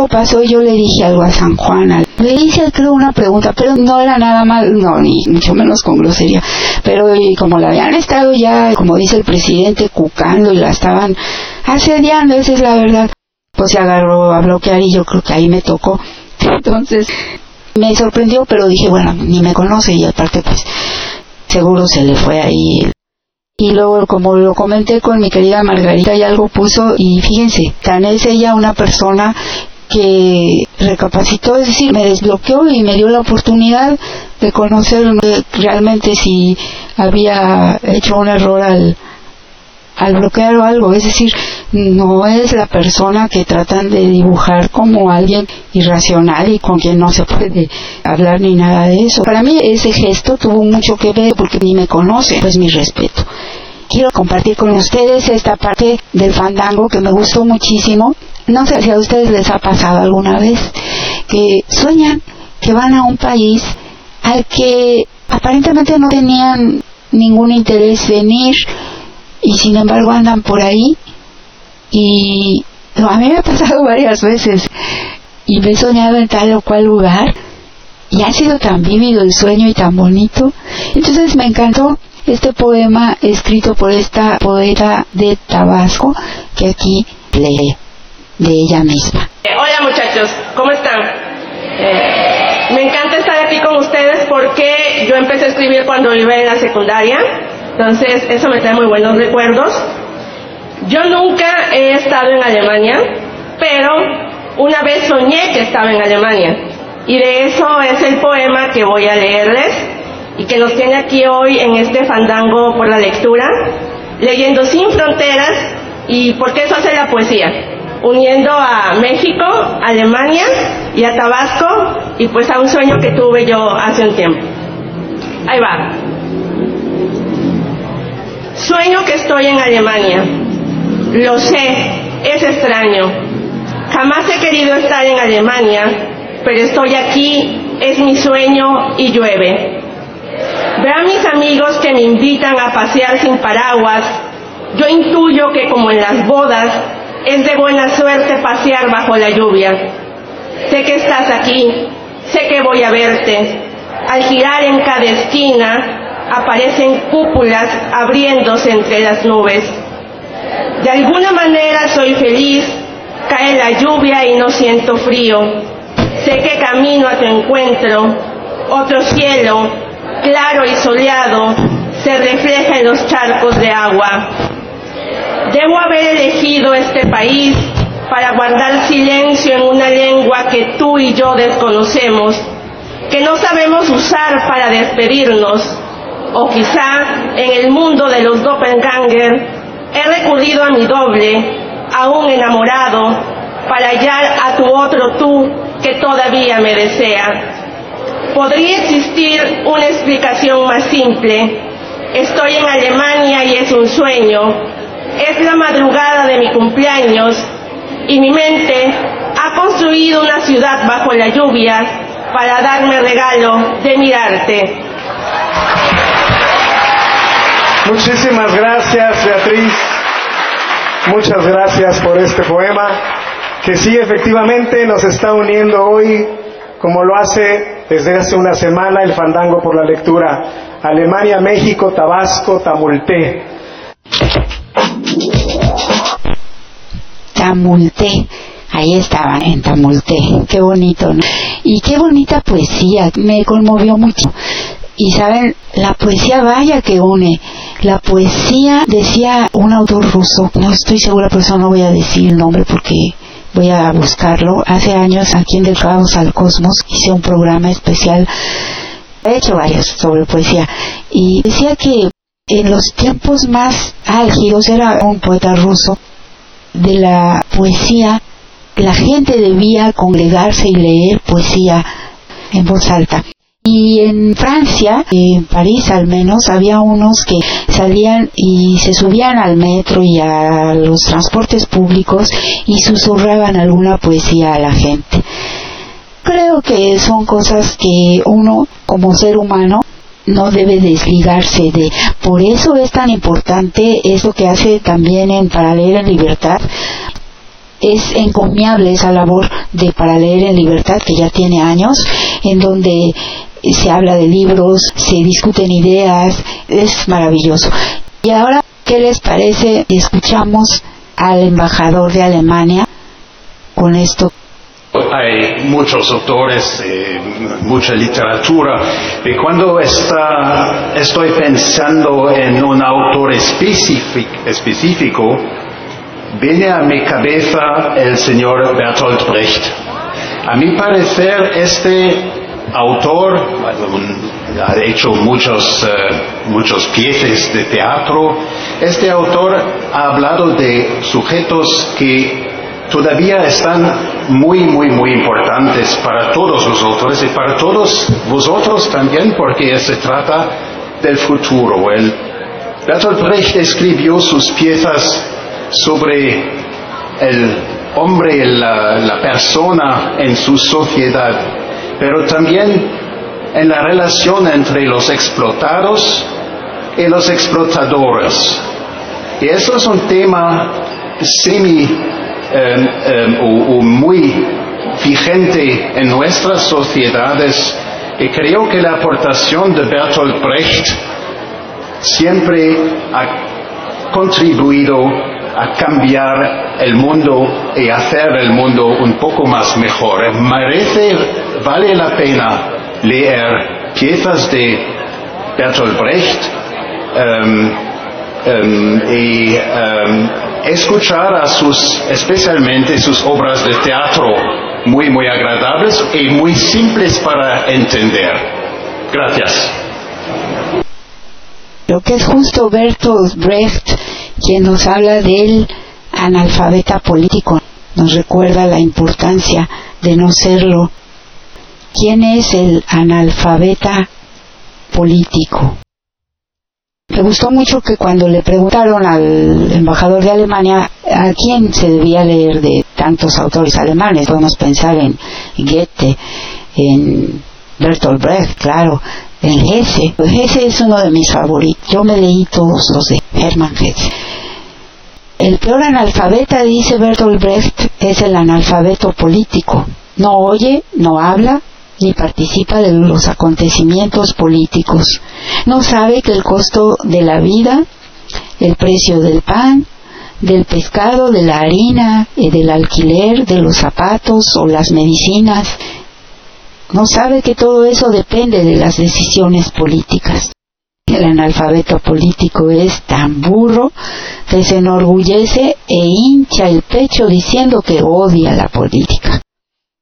Speaker 3: algo pasó y yo le dije algo a San Juana. Le hice creo una pregunta, pero no era nada mal, no, ni mucho menos con grosería. Pero y como la habían estado ya, como dice el presidente, cucando y la estaban asediando, esa es la verdad, pues se agarró a bloquear y yo creo que ahí me tocó. Entonces me sorprendió, pero dije, bueno, ni me conoce y aparte pues seguro se le fue ahí y luego como lo comenté con mi querida Margarita y algo puso y fíjense, tan es ella una persona que recapacitó, es decir, me desbloqueó y me dio la oportunidad de conocer realmente si había hecho un error al, al bloquear o algo, es decir, no es la persona que tratan de dibujar como alguien irracional y con quien no se puede hablar ni nada de eso. Para mí ese gesto tuvo mucho que ver porque ni me conoce, pues mi respeto. Quiero compartir con ustedes esta parte del fandango que me gustó muchísimo. No sé si a ustedes les ha pasado alguna vez que sueñan que van a un país al que aparentemente no tenían ningún interés en ir y sin embargo andan por ahí y a mí me ha pasado varias veces y me he soñado en tal o cual lugar y ha sido tan vívido el sueño y tan bonito. Entonces me encantó este poema escrito por esta poeta de Tabasco que aquí lee de ella misma.
Speaker 7: Hola muchachos, ¿cómo están? Eh, me encanta estar aquí con ustedes porque yo empecé a escribir cuando iba en la secundaria, entonces eso me trae muy buenos recuerdos. Yo nunca he estado en Alemania, pero una vez soñé que estaba en Alemania. Y de eso es el poema que voy a leerles y que nos tiene aquí hoy en este fandango por la lectura, leyendo sin fronteras y porque eso hace la poesía, uniendo a México, Alemania y a Tabasco y pues a un sueño que tuve yo hace un tiempo. Ahí va. Sueño que estoy en Alemania lo sé, es extraño. Jamás he querido estar en Alemania, pero estoy aquí, es mi sueño y llueve. Veo a mis amigos que me invitan a pasear sin paraguas. Yo intuyo que como en las bodas, es de buena suerte pasear bajo la lluvia. Sé que estás aquí, sé que voy a verte. Al girar en cada esquina, aparecen cúpulas abriéndose entre las nubes. De alguna manera soy feliz, cae la lluvia y no siento frío. Sé que camino a tu encuentro, otro cielo, claro y soleado, se refleja en los charcos de agua. Debo haber elegido este país para guardar silencio en una lengua que tú y yo desconocemos, que no sabemos usar para despedirnos, o quizá en el mundo de los doppelganger He recurrido a mi doble, aún enamorado, para hallar a tu otro tú que todavía me desea. Podría existir una explicación más simple. Estoy en Alemania y es un sueño. Es la madrugada de mi cumpleaños y mi mente ha construido una ciudad bajo la lluvia para darme regalo de mirarte.
Speaker 5: Muchísimas gracias, Beatriz. Muchas gracias por este poema, que sí efectivamente nos está uniendo hoy, como lo hace desde hace una semana el Fandango por la Lectura. Alemania, México, Tabasco, Tamulté.
Speaker 3: Tamulté. Ahí estaba, en Tamulté. Qué bonito, ¿no? Y qué bonita poesía. Me conmovió mucho Y saben, la poesía vaya que une. La poesía, decía un autor ruso, no estoy segura, por eso no voy a decir el nombre porque voy a buscarlo. Hace años aquí en Del al Cosmos hice un programa especial, he hecho varios sobre poesía, y decía que en los tiempos más álgidos, era un poeta ruso, de la poesía, la gente debía congregarse y leer poesía en voz alta. Y en Francia, en París al menos, había unos que salían y se subían al metro y a los transportes públicos y susurraban alguna poesía a la gente. Creo que son cosas que uno como ser humano no debe desligarse de. Por eso es tan importante eso que hace también en Para en libertad. Es encomiable esa labor de Para en libertad que ya tiene años, en donde se habla de libros, se discuten ideas, es maravilloso. Y ahora, ¿qué les parece? Escuchamos al embajador de Alemania con esto.
Speaker 8: Hay muchos autores, eh, mucha literatura, y cuando está, estoy pensando en un autor específico, viene a mi cabeza el señor Bertolt Brecht. A mi parecer, este autor, ha hecho muchos, eh, muchos piezas de teatro. Este autor ha hablado de sujetos que todavía están muy, muy, muy importantes para todos los autores y para todos vosotros también, porque se trata del futuro. El Bertolt Brecht escribió sus piezas sobre el hombre, la, la persona en su sociedad pero también en la relación entre los explotados y los explotadores. Y eso es un tema semi em, em, o, muy vigente en nuestras sociedades y creo que la aportación de Bertolt Brecht siempre ha contribuido a cambiar el mundo y hacer el mundo un poco más mejor. Merece vale la pena leer piezas de Bertolt Brecht um, y escuchar a sus, especialmente sus obras de teatro muy, muy agradables y muy simples para entender. Gracias.
Speaker 3: Lo que es justo Bertolt Brecht quien nos habla del analfabeta político, nos recuerda la importancia de no serlo ¿Quién es el analfabeta político? Me gustó mucho que cuando le preguntaron al embajador de Alemania a quién se debía leer de tantos autores alemanes, podemos pensar en Goethe, en Bertolt Brecht, claro, en Hesse. Hesse es uno de mis favoritos. Yo me leí todos los de Hermann Hesse. El peor analfabeta, dice Bertolt Brecht, es el analfabeto político. No oye, no habla, ni participa de los acontecimientos políticos. No sabe que el costo de la vida, el precio del pan, del pescado, de la harina, y del alquiler, de los zapatos o las medicinas, no sabe que todo eso depende de las decisiones políticas. El analfabeto político es tan burro que se enorgullece e hincha el pecho diciendo que odia la política.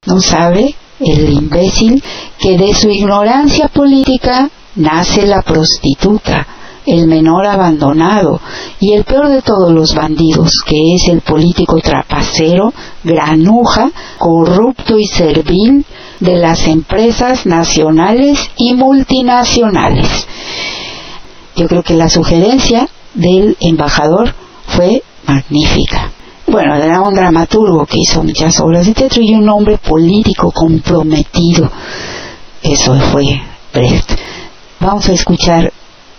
Speaker 3: No sabe el imbécil que de su ignorancia política nace la prostituta, el menor abandonado y el peor de todos los bandidos, que es el político trapacero, granuja, corrupto y servil de las empresas nacionales y multinacionales. Yo creo que la sugerencia del embajador fue magnífica bueno, era un dramaturgo que hizo muchas obras de teatro y un hombre político comprometido. Eso fue. Vamos a escuchar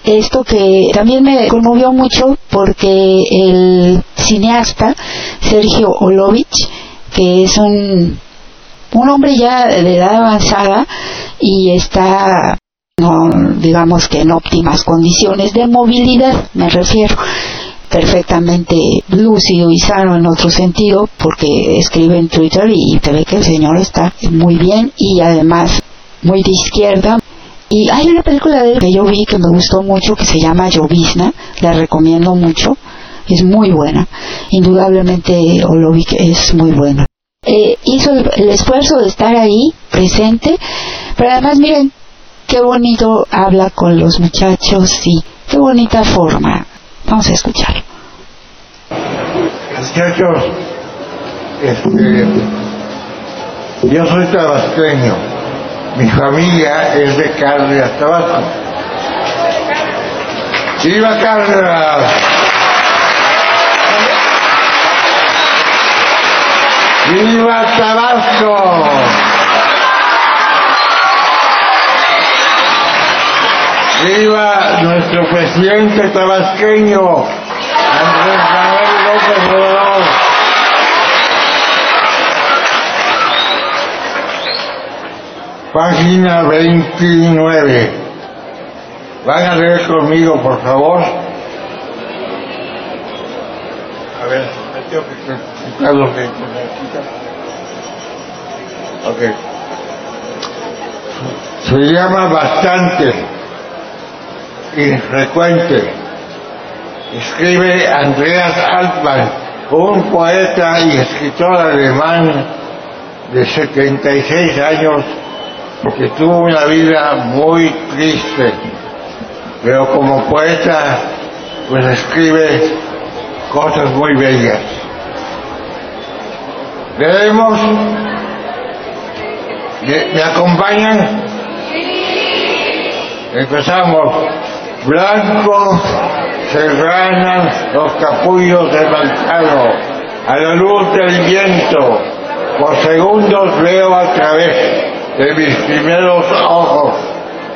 Speaker 3: esto que también me conmovió mucho porque el cineasta Sergio Olovich, que es un, un hombre ya de edad avanzada y está, no, digamos que en óptimas condiciones de movilidad, me refiero perfectamente lúcido y sano en otro sentido porque escribe en Twitter y te ve que el señor está muy bien y además muy de izquierda Y hay una película de él que yo vi que me gustó mucho que se llama Llovizna, la recomiendo mucho, es muy buena. Indudablemente Olovic es muy bueno. Eh, hizo el, el esfuerzo de estar ahí, presente, pero además miren qué bonito habla con los muchachos y qué bonita forma. Vamos a escucharlo.
Speaker 9: Muchachos, este, yo soy tabasqueño. Mi familia es de Cárdenas, Tabasco. ¡Viva Cárdenas! ¡Viva Tabasco! ¡Viva nuestro presidente tabasqueño, Andrés Manuel López Obrador! Página 29. ¿Van a leer conmigo, por favor? A ver, me tengo que quitar los lentes, ¿me quitan? Ok. Se llama bastante infrecuente. Escribe Andreas Altmann, un poeta y escritor alemán de 76 años que tuvo una vida muy triste, pero como poeta pues escribe cosas muy bellas. Leemos, ¿me, me acompañan? Empezamos. Blanco se granan los capullos del manzano a la luz del viento. Por segundos veo a través de mis primeros ojos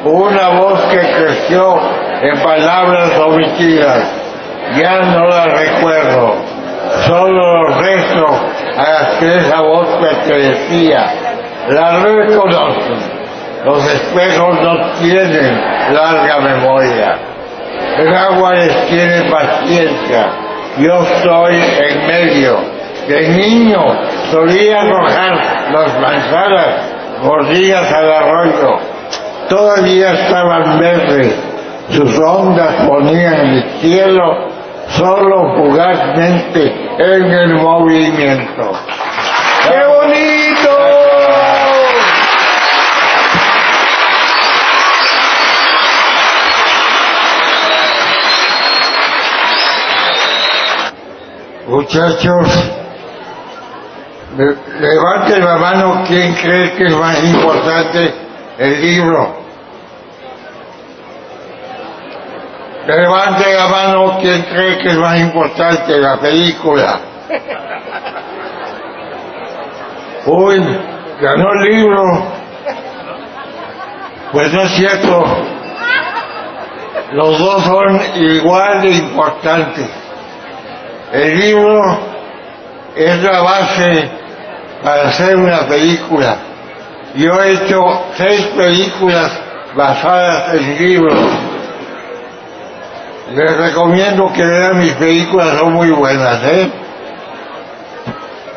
Speaker 9: una voz que creció en palabras omitidas. Ya no la recuerdo, solo los restos a las que esa voz pertenecía. La reconozco. Los espejos no tienen larga memoria. El agua les tiene paciencia. Yo estoy en medio. De niño solía arrojar las manzanas mordidas al arroyo. Todavía estaban verdes. Sus ondas ponían el cielo solo fugazmente en el movimiento. ¡Qué bonito! Muchachos, le- levanten la mano quien cree que es más importante el libro. Levante la mano quien cree que es más importante la película. Uy, ganó el libro. Pues no es cierto. Los dos son igual de importantes. El libro es la base para hacer una película. Yo he hecho seis películas basadas en libros. Les recomiendo que vean mis películas, son muy buenas, ¿eh?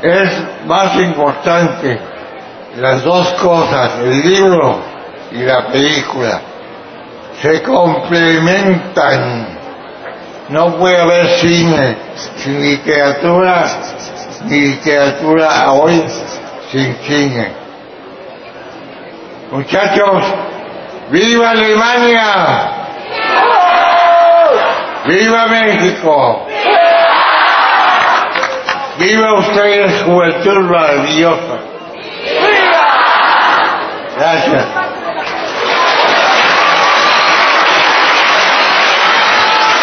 Speaker 9: Es más importante las dos cosas, el libro y la película. Se complementan. No puede haber cine sin literatura, ni literatura hoy sin cine. Muchachos, ¡viva Alemania! ¡Viva México! ¡Viva ustedes, juventud maravillosa! Gracias.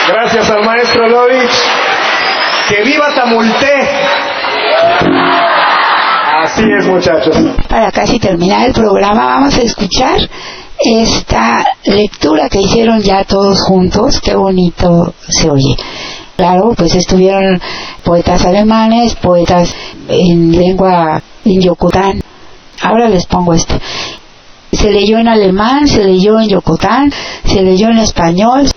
Speaker 5: Gracias al maestro Lovich. ¡Que viva Tamulté! Así es, muchachos.
Speaker 3: Para casi terminar el programa vamos a escuchar esta lectura que hicieron ya todos juntos. Qué bonito se oye. Claro, pues estuvieron poetas alemanes, poetas en lengua en Yocotán. Ahora les pongo este. Se leyó en alemán, se leyó en Yocotán, se leyó en español.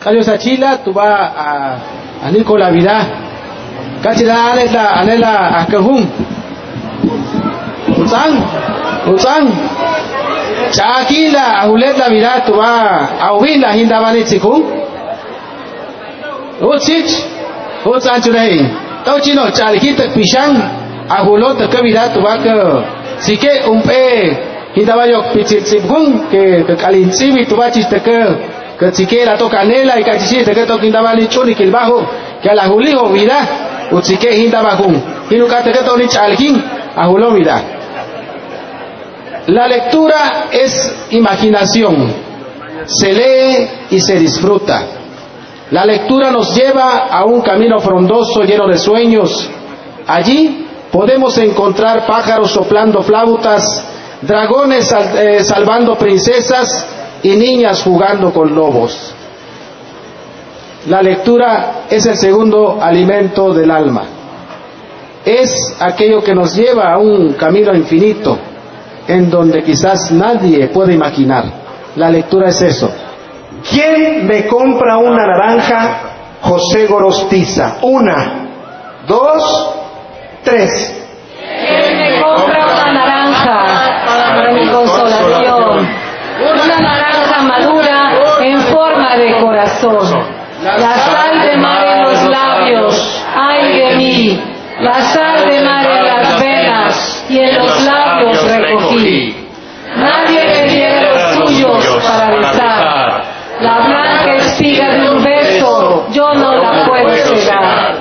Speaker 10: Carlos Achila, tú vas a, a Nicola Vidal. Cachila alela alela a Cajun. Utsang, Utsang. Chakila, ahulet la vida tu va, ahubila hinda bani chiku. Uchich, uchan churahi. Tau chino chalhita pisang, ahulot ke vida tu va ke. Sike umpe, hinda ba yok pichit sibgung ke ke kalin sibi tu y te que. Que la vida, te que vida. La lectura es imaginación, se lee y se disfruta. La lectura nos lleva a un camino frondoso lleno de sueños. Allí podemos encontrar pájaros soplando flautas, dragones eh, salvando princesas y niñas jugando con lobos. La lectura es el segundo alimento del alma. Es aquello que nos lleva a un camino infinito en donde quizás nadie puede imaginar. La lectura es eso.
Speaker 5: ¿Quién me compra una naranja? José Gorostiza. Una, dos, tres.
Speaker 11: ¿Quién me compra una naranja para mi de corazón. La sal de mar en los labios, ay de mí. La sal de mar en las venas y en los labios recogí. Nadie me diera los suyos para besar. La blanca espiga de un beso yo no la puedo cegar.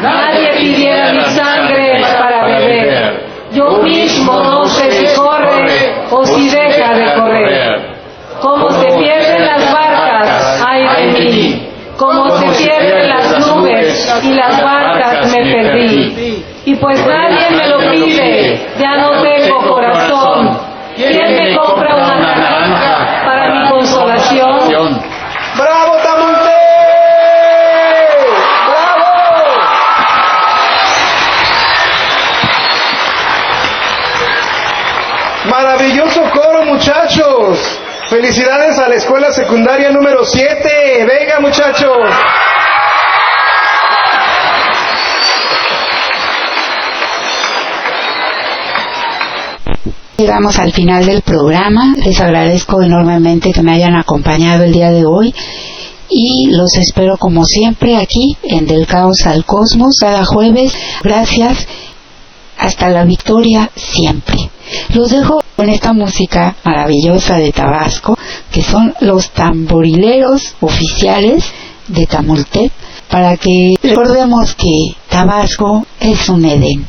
Speaker 11: Nadie pidiera mi sangre para beber. Yo mismo no sé si corre o si deja de correr. Como Como se pierden las nubes y las barcas me perdí. Y pues nadie me lo pide, ya no tengo corazón. ¿Quién me compra una naranja para mi consolación?
Speaker 5: ¡Bravo, Tamonte! ¡Bravo! Maravilloso coro, muchachos. Felicidades a la escuela secundaria número 7. Venga, muchachos.
Speaker 3: Llegamos al final del programa. Les agradezco enormemente que me hayan acompañado el día de hoy y los espero como siempre aquí en Del Caos al Cosmos cada jueves. Gracias. Hasta la victoria siempre. Los dejo con esta música maravillosa de Tabasco, que son los tamborileros oficiales de Tamultep, para que recordemos que Tabasco es un Edén.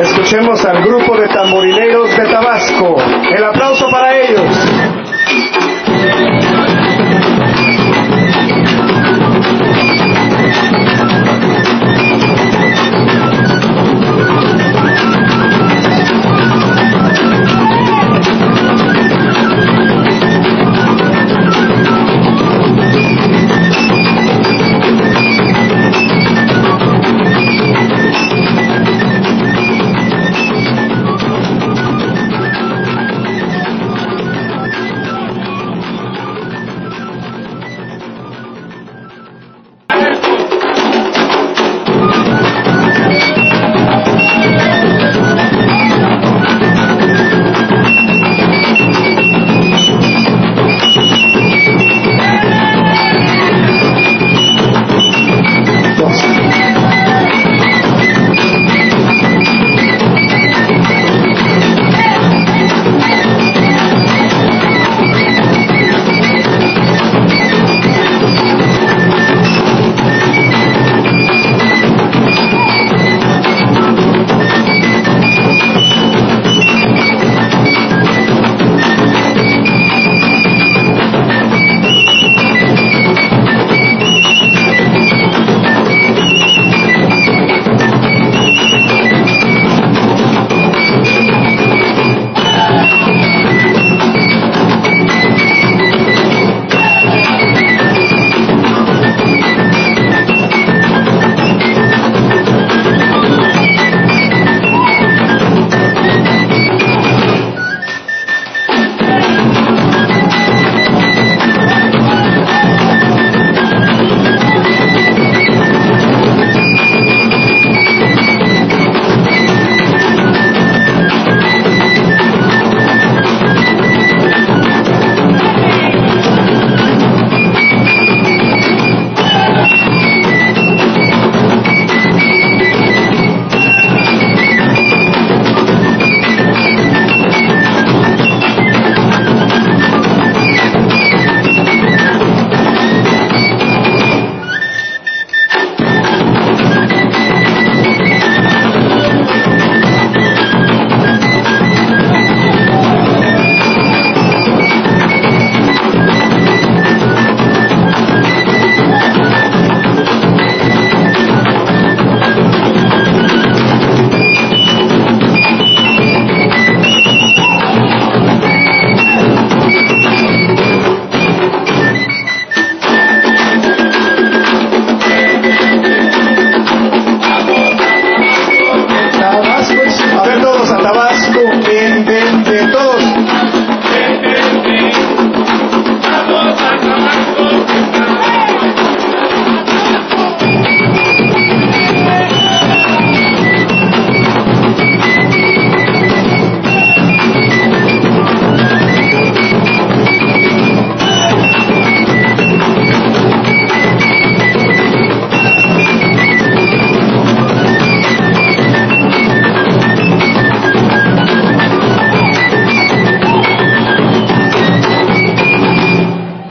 Speaker 5: Escuchemos al grupo de tamborileros de Tabasco. El aplauso para ellos.